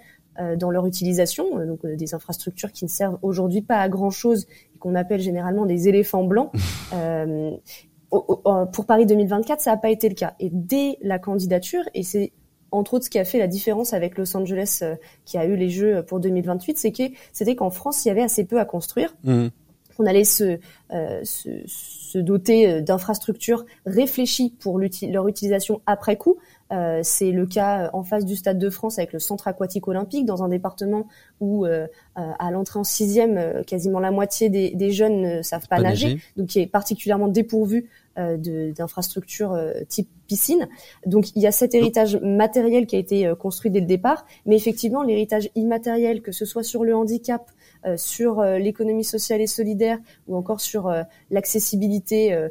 dans leur utilisation, euh, donc euh, des infrastructures qui ne servent aujourd'hui pas à grand chose et qu'on appelle généralement des éléphants blancs. pour Paris 2024, ça n'a pas été le cas. Et dès la candidature, et c'est entre autres ce qui a fait la différence avec Los Angeles qui a eu les Jeux pour 2028, c'est que c'était qu'en France, il y avait assez peu à construire. Mmh. On allait se, se, se doter d'infrastructures réfléchies pour leur utilisation après coup. Euh, c'est le cas euh, en face du Stade de France avec le centre aquatique olympique, dans un département où euh, à l'entrée en sixième, quasiment la moitié des, jeunes ne savent pas, nager, donc qui est particulièrement dépourvu d'infrastructures type piscine. Donc il y a cet héritage matériel qui a été construit dès le départ, mais effectivement l'héritage immatériel, que ce soit sur le handicap, sur l'économie sociale et solidaire ou encore sur l'accessibilité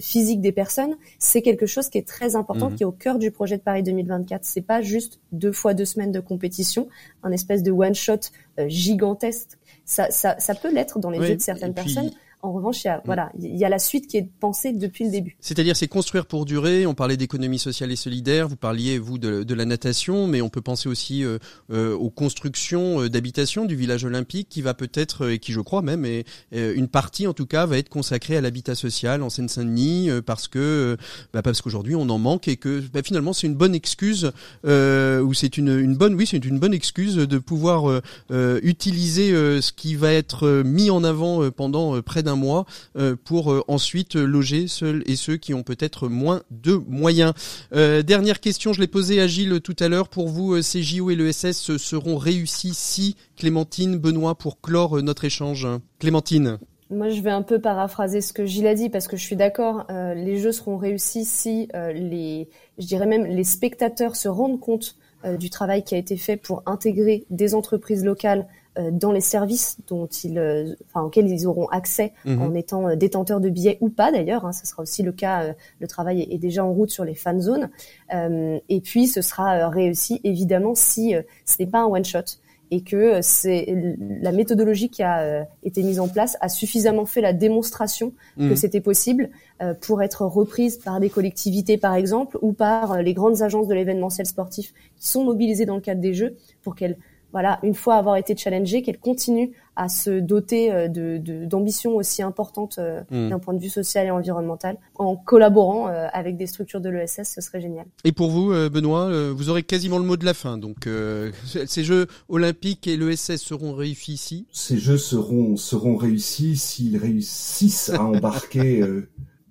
physique des personnes, c'est quelque chose qui est très important, mmh. qui est au cœur du projet de Paris 2024. C'est pas juste deux fois deux semaines de compétition, un espèce de one shot gigantesque. Ça, ça, ça peut l'être dans les yeux de certaines personnes. En revanche, il y a, mm. voilà, il y a la suite qui est pensée depuis le début. C'est-à-dire, c'est construire pour durer. On parlait d'économie sociale et solidaire. Vous parliez vous de, de la natation, mais on peut penser aussi euh, euh aux constructions euh, d'habitation du village olympique, qui va peut-être euh, et qui, je crois même, est, une partie en tout cas va être consacrée à l'habitat social en Seine-Saint-Denis, parce que bah, parce qu'aujourd'hui on en manque et que bah, finalement c'est une bonne excuse ou c'est une, une bonne, oui, c'est une bonne excuse de pouvoir utiliser ce qui va être mis en avant pendant près d'un mois euh, pour euh, ensuite loger ceux et ceux qui ont peut-être moins de moyens. Euh, dernière question, je l'ai posée à Gilles tout à l'heure. Pour vous, ces JO et l'ESS seront réussis si Clémentine, Benoît, pour clore notre échange? Clémentine. Moi, je vais un peu paraphraser ce que Gilles a dit parce que je suis d'accord. les jeux seront réussis si les, je dirais même, les spectateurs se rendent compte du travail qui a été fait pour intégrer des entreprises locales euh, dans les services dont ils, euh, enfin, auxquels ils auront accès mhm. en étant euh, détenteurs de billets ou pas d'ailleurs. Hein, ce sera aussi le cas. le travail est, déjà en route sur les fan zones. et puis ce sera réussi évidemment si ce n'est pas un one shot et que c'est la méthodologie qui a été mise en place a suffisamment fait la démonstration que mhm. c'était possible pour être reprise par des collectivités par exemple ou par les grandes agences de l'événementiel sportif qui sont mobilisées dans le cadre des Jeux pour qu'elles voilà, une fois avoir été challengée, qu'elle continue à se doter euh, de d'ambitions aussi importantes euh, hmm. d'un point de vue social et environnemental, en collaborant euh, avec des structures de l'ESS, ce serait génial. Et pour vous, Benoît, vous aurez quasiment le mot de la fin. Donc, ces Jeux olympiques et l'ESS seront réussis ici? Ces Jeux seront seront réussis s'ils réussissent à embarquer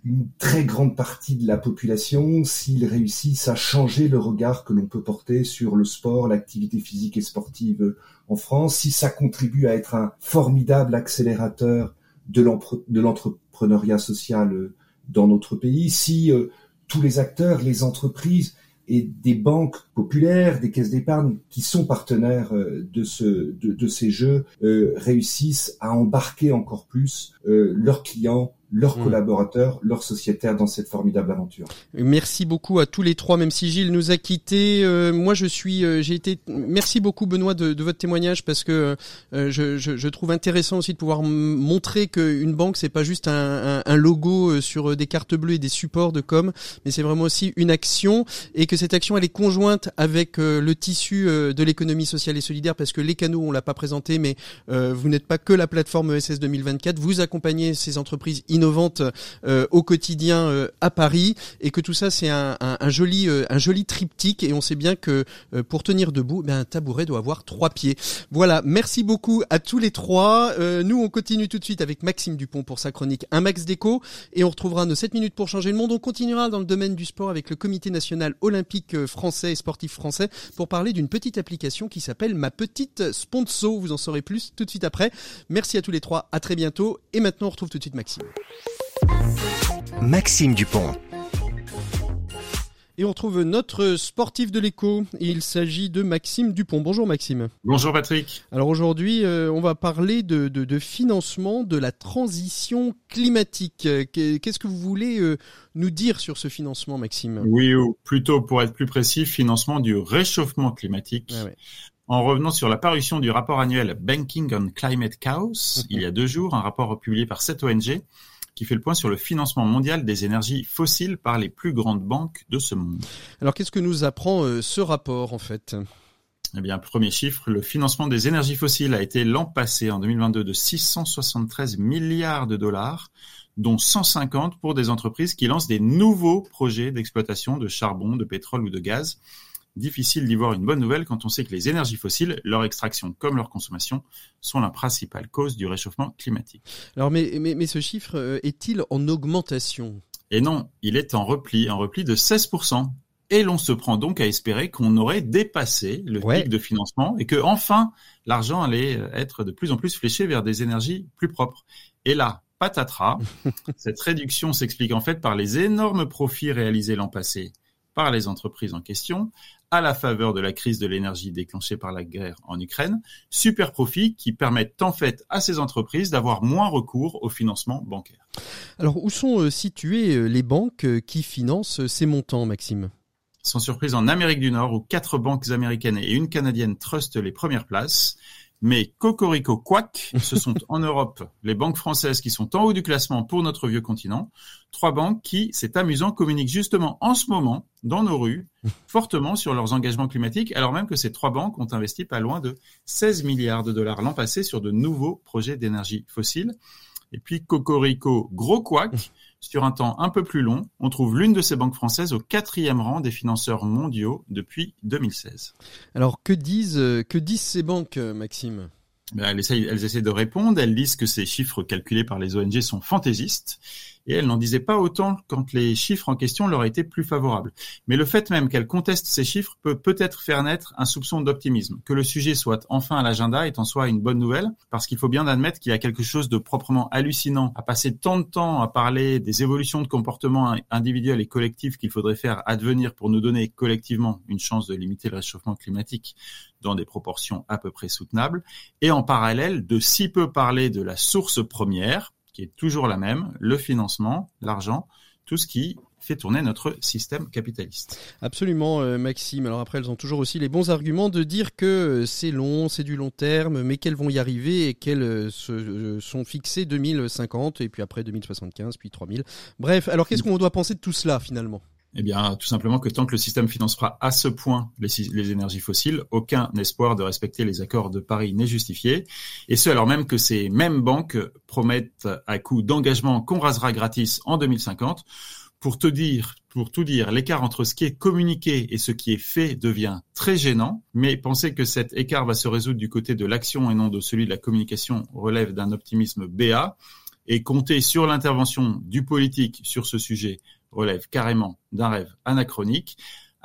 une très grande partie de la population s'ils réussissent à changer le regard que l'on peut porter sur le sport, l'activité physique et sportive en France, si ça contribue à être un formidable accélérateur de l'entrepreneuriat social dans notre pays, si euh, tous les acteurs, les entreprises et des banques populaires, des caisses d'épargne qui sont partenaires euh, de, ce, de, ces jeux euh, réussissent à embarquer encore plus leurs clients leurs mmh. collaborateurs, leurs sociétaires dans cette formidable aventure. Merci beaucoup à tous les trois, même si Gilles nous a quittés. Euh, moi, je suis, euh, j'ai été. Merci beaucoup, Benoît, de, de votre témoignage parce que euh, je, je, je, trouve intéressant aussi de pouvoir montrer qu'une banque, c'est pas juste un, un, un, logo sur des cartes bleues et des supports de com, mais c'est vraiment aussi une action et que cette action, elle est conjointe avec le tissu de l'économie sociale et solidaire parce que les canaux, on l'a pas présenté, mais vous n'êtes pas que la plateforme ESS 2024, vous accompagnez ces entreprises innovantes euh, au quotidien euh, à Paris et que tout ça c'est un, joli euh, un joli triptyque et on sait bien que pour tenir debout ben, un tabouret doit avoir trois pieds. Voilà, merci beaucoup à tous les trois. nous on continue tout de suite avec Maxime Dupont pour sa chronique Un Max Déco et on retrouvera nos 7 minutes pour changer le monde. On continuera dans le domaine du sport avec le comité national olympique français et sportif français pour parler d'une petite application qui s'appelle Ma Petite Sponsor. Vous en saurez plus tout de suite après. Merci à tous les trois, à très bientôt et maintenant on retrouve tout de suite Maxime. Maxime Dupont. Et on retrouve notre sportif de l'écho. Il s'agit de Maxime Dupont. Bonjour Maxime. Bonjour Patrick. Alors aujourd'hui, euh, on va parler de, de, financement de la transition climatique. Qu'est-ce que vous voulez euh, nous dire sur ce financement, Maxime? Oui, ou plutôt pour être plus précis, financement du réchauffement climatique. En revenant sur la parution du rapport annuel Banking on Climate Chaos, il y a deux jours, un rapport publié par cette ONG qui fait le point sur le financement mondial des énergies fossiles par les plus grandes banques de ce monde. Alors qu'est-ce que nous apprend euh, ce rapport en fait? Eh bien, premier chiffre, le financement des énergies fossiles a été l'an passé, en 2022, de 673 milliards de dollars, dont 150 pour des entreprises qui lancent des nouveaux projets d'exploitation de charbon, de pétrole ou de gaz difficile d'y voir une bonne nouvelle quand on sait que les énergies fossiles, leur extraction comme leur consommation, sont la principale cause du réchauffement climatique. Alors, mais, mais, ce chiffre euh, est-il en augmentation? Et non, il est en repli, en repli de 16%. Et l'on se prend donc à espérer qu'on aurait dépassé le pic de financement et que enfin l'argent allait euh, être de plus en plus fléché vers des énergies plus propres. Et là, patatras, cette réduction s'explique en fait par les énormes profits réalisés l'an passé par les entreprises en question, à la faveur de la crise de l'énergie déclenchée par la guerre en Ukraine, super profits qui permettent en fait à ces entreprises d'avoir moins recours au financement bancaire. Alors où sont euh, situées euh, les banques euh, qui financent ces montants, Maxime? Sans surprise en Amérique du Nord où quatre banques américaines et une canadienne trustent les premières places. Mais Cocorico Quack, ce sont en Europe les banques françaises qui sont en haut du classement pour notre vieux continent. Trois banques qui, c'est amusant, communiquent justement en ce moment dans nos rues fortement sur leurs engagements climatiques, alors même que ces trois banques ont investi pas loin de 16 milliards de dollars l'an passé sur de nouveaux projets d'énergie fossile. Et puis Cocorico Gros Quack, sur un temps un peu plus long, on trouve l'une de ces banques françaises au quatrième rang des financeurs mondiaux depuis 2016. Alors que disent, euh, que disent ces banques, euh, Maxime? Ben, elles, elles essaient de répondre, elles disent que ces chiffres calculés par les ONG sont fantaisistes et elle n'en disait pas autant quand les chiffres en question leur étaient plus favorables. Mais le fait même qu'elle conteste ces chiffres peut peut-être faire naître un soupçon d'optimisme. Que le sujet soit enfin à l'agenda est en soi une bonne nouvelle, parce qu'il faut bien admettre qu'il y a quelque chose de proprement hallucinant à passer tant de temps à parler des évolutions de comportement individuels et collectifs qu'il faudrait faire advenir pour nous donner collectivement une chance de limiter le réchauffement climatique dans des proportions à peu près soutenables, et en parallèle de si peu parler de la source première, qui est toujours la même, le financement, l'argent, tout ce qui fait tourner notre système capitaliste. Absolument, euh, Maxime. Alors après, elles ont toujours aussi les bons arguments de dire que euh, c'est long, c'est du long terme, mais qu'elles vont y arriver et qu'elles euh, se sont fixées 2050 et puis après 2075, puis 3000. Bref, alors qu'est-ce qu'on doit penser de tout cela finalement? Eh bien, tout simplement que tant que le système financera à ce point les, énergies fossiles, aucun espoir de respecter les accords de Paris n'est justifié. Et ce, alors même que ces mêmes banques promettent à coup d'engagement qu'on rasera gratis en 2050. Pour te pour tout dire, l'écart entre ce qui est communiqué et ce qui est fait devient très gênant. Mais penser que cet écart va se résoudre du côté de l'action et non de celui de la communication relève d'un optimisme béat. Et compter sur l'intervention du politique sur ce sujet relève carrément d'un rêve anachronique.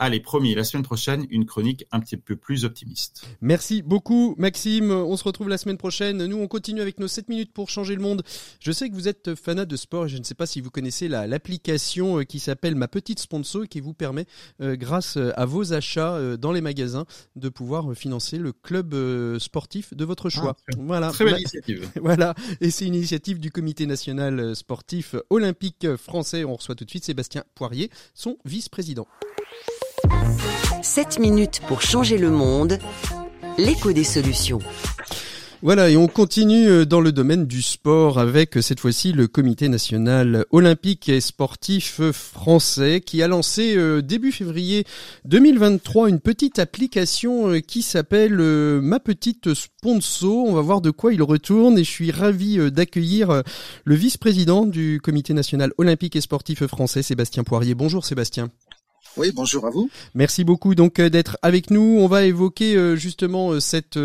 Allez, promis, la semaine prochaine, une chronique un petit peu plus optimiste. Merci beaucoup, Maxime. On se retrouve la semaine prochaine. Nous, on continue avec nos 7 minutes pour changer le monde. Je sais que vous êtes fanat de sport et je ne sais pas si vous connaissez l'application euh, qui s'appelle Ma Petite Sponsor qui vous permet, euh, grâce euh, à vos achats dans les magasins, de pouvoir financer le club sportif de votre choix. Ah, voilà. Très belle initiative. voilà. Et c'est une initiative du Comité national sportif olympique français. On reçoit tout de suite Sébastien Poirier, son vice-président. 7 minutes pour changer le monde, l'écho des solutions. Voilà, et on continue euh, dans le domaine du sport avec euh, cette fois-ci le Comité national olympique et sportif français qui a lancé euh, début février 2023 une petite application qui s'appelle Ma petite sponsor. On va voir de quoi il retourne et je suis ravi d'accueillir le vice-président du Comité national olympique et sportif français, Sébastien Poirier. Bonjour Sébastien. Oui, bonjour à vous. Merci beaucoup donc euh, d'être avec nous. On va évoquer euh, justement euh, cette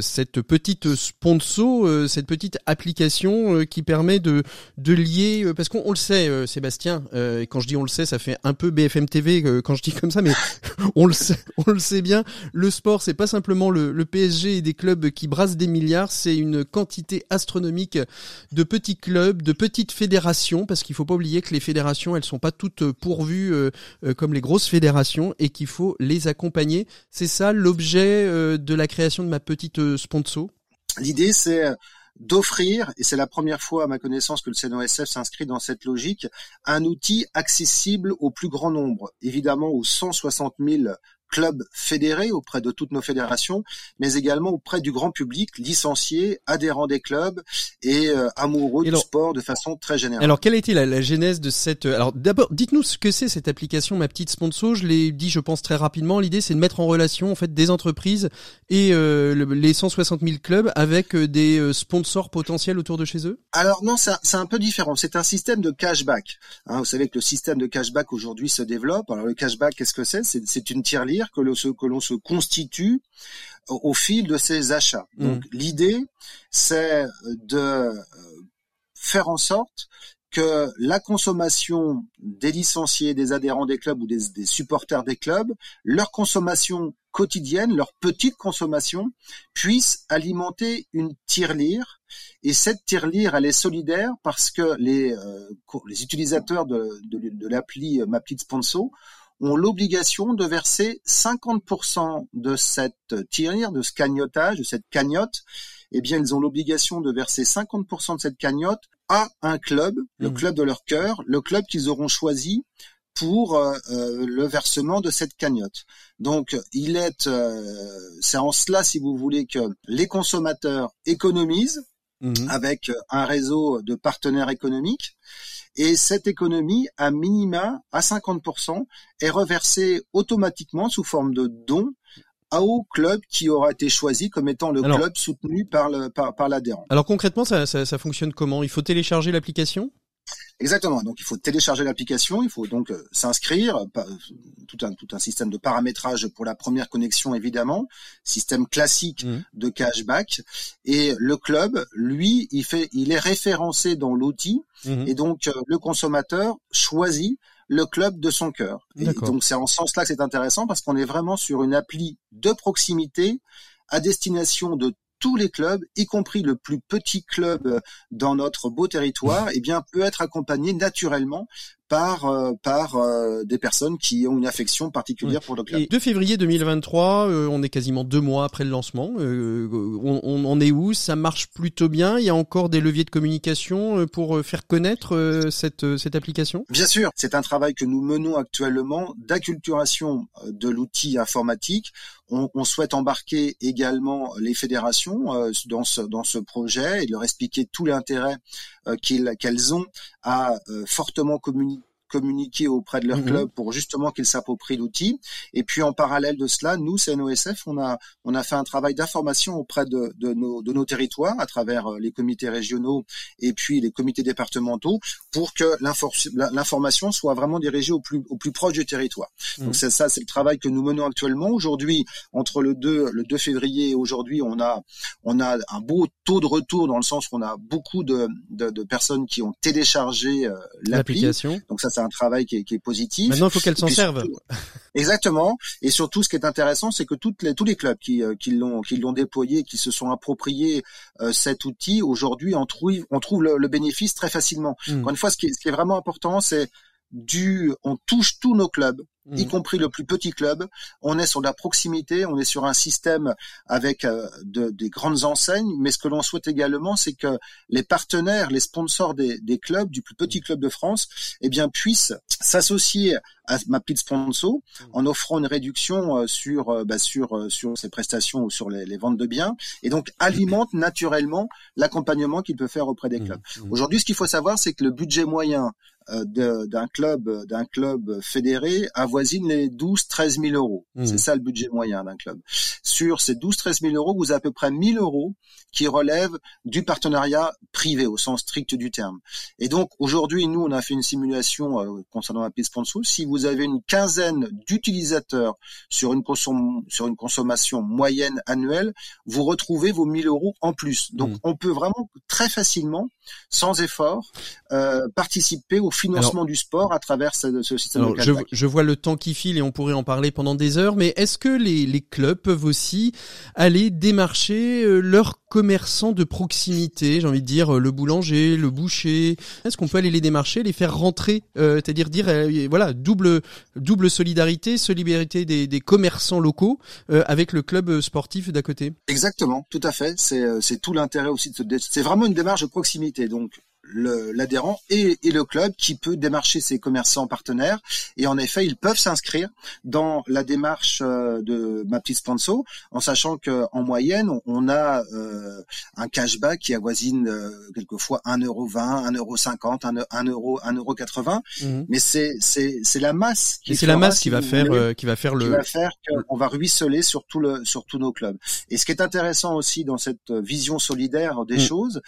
cette petite sponsor, cette petite application qui permet de de lier parce qu'on le sait Sébastien, quand je dis on le sait, ça fait un peu BFM TV quand je dis comme ça mais on le sait, on le sait bien, le sport c'est pas simplement le, le PSG et des clubs qui brassent des milliards, c'est une quantité astronomique de petits clubs, de petites fédérations parce qu'il faut pas oublier que les fédérations, elles sont pas toutes pourvues euh, euh, comme les grosses fédérations et qu'il faut les accompagner. C'est ça l'objet euh, de la création de ma petite sponsor? L'idée, c'est d'offrir, et c'est la première fois à ma connaissance que le CNOSF s'inscrit dans cette logique, un outil accessible au plus grand nombre, évidemment aux 160 000 clubs fédérés auprès de toutes nos fédérations, mais également auprès du grand public, licenciés, adhérents des clubs et euh, amoureux du sport de façon très générale. Alors, quelle a été la, la genèse de cette euh, Alors, d'abord, dites-nous ce que c'est cette application, ma petite sponsor. Je l'ai dit, je pense très rapidement. L'idée, c'est de mettre en relation en fait des entreprises et euh, les 160 000 clubs avec des sponsors potentiels autour de chez eux? Alors non, c'est un peu différent. C'est un système de cashback. Hein, vous savez que le système de cashback aujourd'hui se développe. Alors le cashback, qu'est-ce que c'est C'est une tirelire que l'on se, que l'on se constitue au fil de ses achats. Mmh. Donc l'idée, c'est de euh, faire en sorte que la consommation des licenciés, des adhérents des clubs ou des, des, supporters des clubs, leur consommation quotidienne, leur petite consommation, puisse alimenter une tirelire. Et cette tirelire, elle est solidaire parce que les, euh, les utilisateurs de, de, de l'appli Sponsor ont l'obligation de verser 50% de cette tirelire, de ce cagnotage, de cette cagnotte. Eh bien, ils ont l'obligation de verser 50% de cette cagnotte à un club, le mmh. club de leur cœur, le club qu'ils auront choisi pour euh, euh, le versement de cette cagnotte. Donc, il est, euh, c'est en cela, si vous voulez, que les consommateurs économisent mmh. avec un réseau de partenaires économiques. Et cette économie, à minima, à 50%, est reversée automatiquement sous forme de dons au club qui aura été choisi comme étant le club soutenu par l'adhérent. Par, alors concrètement, ça, ça, ça fonctionne comment? Il faut télécharger l'application? Exactement. Donc il faut télécharger l'application, il faut donc euh, s'inscrire, tout un tout un système de paramétrage pour la première connexion évidemment, système classique mmh. de cashback et le club, lui, il fait il est référencé dans l'outil mmh. et donc euh, le consommateur choisit le club de son cœur. Et donc c'est en ce sens-là que c'est intéressant parce qu'on est vraiment sur une appli de proximité à destination de tous les clubs, y compris le plus petit club euh, dans notre beau territoire, eh bien, peut être accompagné naturellement par euh, par euh, des personnes qui ont une affection particulière pour le club. Et 2 février 2023, on est quasiment deux mois après le lancement. on, on, est où? Ça marche plutôt bien? Il y a encore des leviers de communication pour faire connaître cette cette application? Bien sûr, c'est un travail que nous menons actuellement d'acculturation de l'outil informatique. On, souhaite embarquer également les fédérations euh, dans, ce, dans ce projet et leur expliquer tout l'intérêt euh, qu'elles ont à euh, fortement communiquer communiquer auprès de leur mhm. club pour justement qu'ils s'approprient l'outil. Et puis en parallèle de cela, nous, CNOSF, on a on a fait un travail d'information auprès de, de, nos, de nos territoires à travers euh, les comités régionaux et puis les comités départementaux pour que l'information soit vraiment dirigée au plus au plus proche du territoire. Mhm. Donc c'est ça, c'est le travail que nous menons actuellement. Aujourd'hui, entre le 2 le 2 février et aujourd'hui, on a on a un beau taux de retour dans le sens qu'on a beaucoup de, de, de, personnes qui ont téléchargé euh, l'application. Donc ça, un travail qui est, qui est positif. Maintenant, il faut qu'elle s'en serve. Exactement. Et surtout, ce qui est intéressant, c'est que toutes les, tous les clubs qui, euh, qui l'ont qui l'ont déployé, qui se sont appropriés euh, cet outil, aujourd'hui, on trouve on trouve le, bénéfice très facilement. Hmm. Encore une fois, ce qui ce qui est vraiment important, c'est du, on touche tous nos clubs, y mmh. compris le plus petit club. On est sur la proximité, on est sur un système avec euh, de, des grandes enseignes, mais ce que l'on souhaite également, c'est que les partenaires, les sponsors des, des, clubs, du plus petit club de France, eh bien puissent s'associer à ma petite sponsor mmh. en offrant une réduction euh, sur euh, bah, sur sur ces prestations ou sur les, les, ventes de biens, et donc alimente naturellement l'accompagnement qu'il peut faire auprès des mmh. clubs. Aujourd'hui, ce qu'il faut savoir, c'est que le budget moyen d'un club d'un club fédéré avoisine les 12 13 000 euros. Mmh. C'est ça le budget moyen d'un club. Sur ces 12 13 000 euros, vous avez à peu près 1000 euros qui relèvent du partenariat privé au sens strict du terme. Et donc aujourd'hui, nous, on a fait une simulation euh, concernant la piste sponsor. Si vous avez une quinzaine d'utilisateurs sur une sur une consommation moyenne annuelle, vous retrouvez vos 1000 euros en plus. Donc mmh. on peut vraiment très facilement, sans effort, euh, participer au financement du sport à travers ce, système de je, je, vois le temps qui file et on pourrait en parler pendant des heures, mais est-ce que les, les, clubs peuvent aussi aller démarcher euh, leurs commerçants de proximité, j'ai envie de dire euh, le boulanger, le boucher? Est-ce qu'on peut aller les démarcher, les faire rentrer, euh, c'est-à-dire dire, voilà double double solidarité, solidarité des, des commerçants locaux avec le club sportif d'à côté? Exactement, tout à fait. C'est c'est tout l'intérêt aussi de ce, c'est vraiment une démarche de proximité. Donc l'adhérent et, et, le club qui peut démarcher ses commerçants partenaires. Et en effet, ils peuvent s'inscrire dans la démarche euh, de ma petite sponsor, en sachant que en moyenne, on a euh, un cashback qui avoisine euh, quelquefois 1,20€, 1,50€, 1€, 1,80€. Mmh. Mais c'est la masse. Qui c'est la masse qui va faire qui va faire le. Qui va faire qu'on va ruisseler sur tout le sur tous nos clubs. Et ce qui est intéressant aussi dans cette vision solidaire des mmh. choses,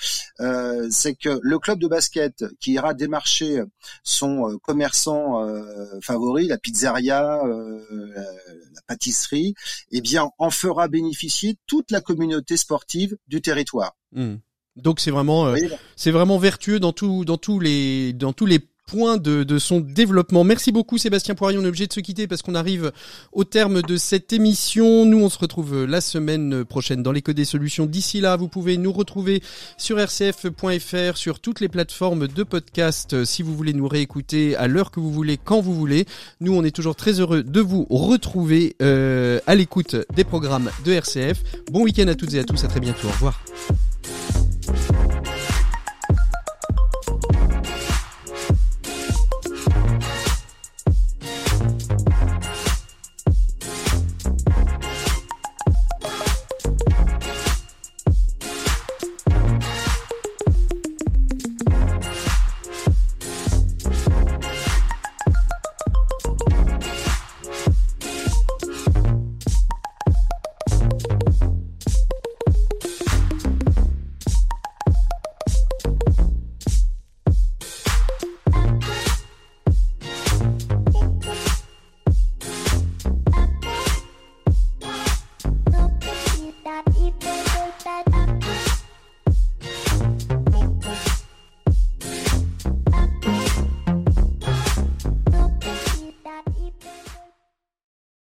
c'est que le club de basket qui ira démarcher son euh, commerçant euh, favori, la pizzeria, euh, la, pâtisserie, eh bien, en fera bénéficier toute la communauté sportive du territoire. Hmm. Donc c'est vraiment, c'est vraiment vertueux dans tout, dans tous les, dans tous les point de, son développement. Merci beaucoup Sébastien Poirier. On est obligé de se quitter parce qu'on arrive au terme de cette émission. Nous, on se retrouve la semaine prochaine dans l'éco des solutions. D'ici là, vous pouvez nous retrouver sur rcf.fr, sur toutes les plateformes de podcast si vous voulez nous réécouter à l'heure que vous voulez, quand vous voulez. Nous, on est toujours très heureux de vous retrouver euh, à l'écoute des programmes de RCF. Bon week-end à toutes et à tous. À très bientôt. Au revoir.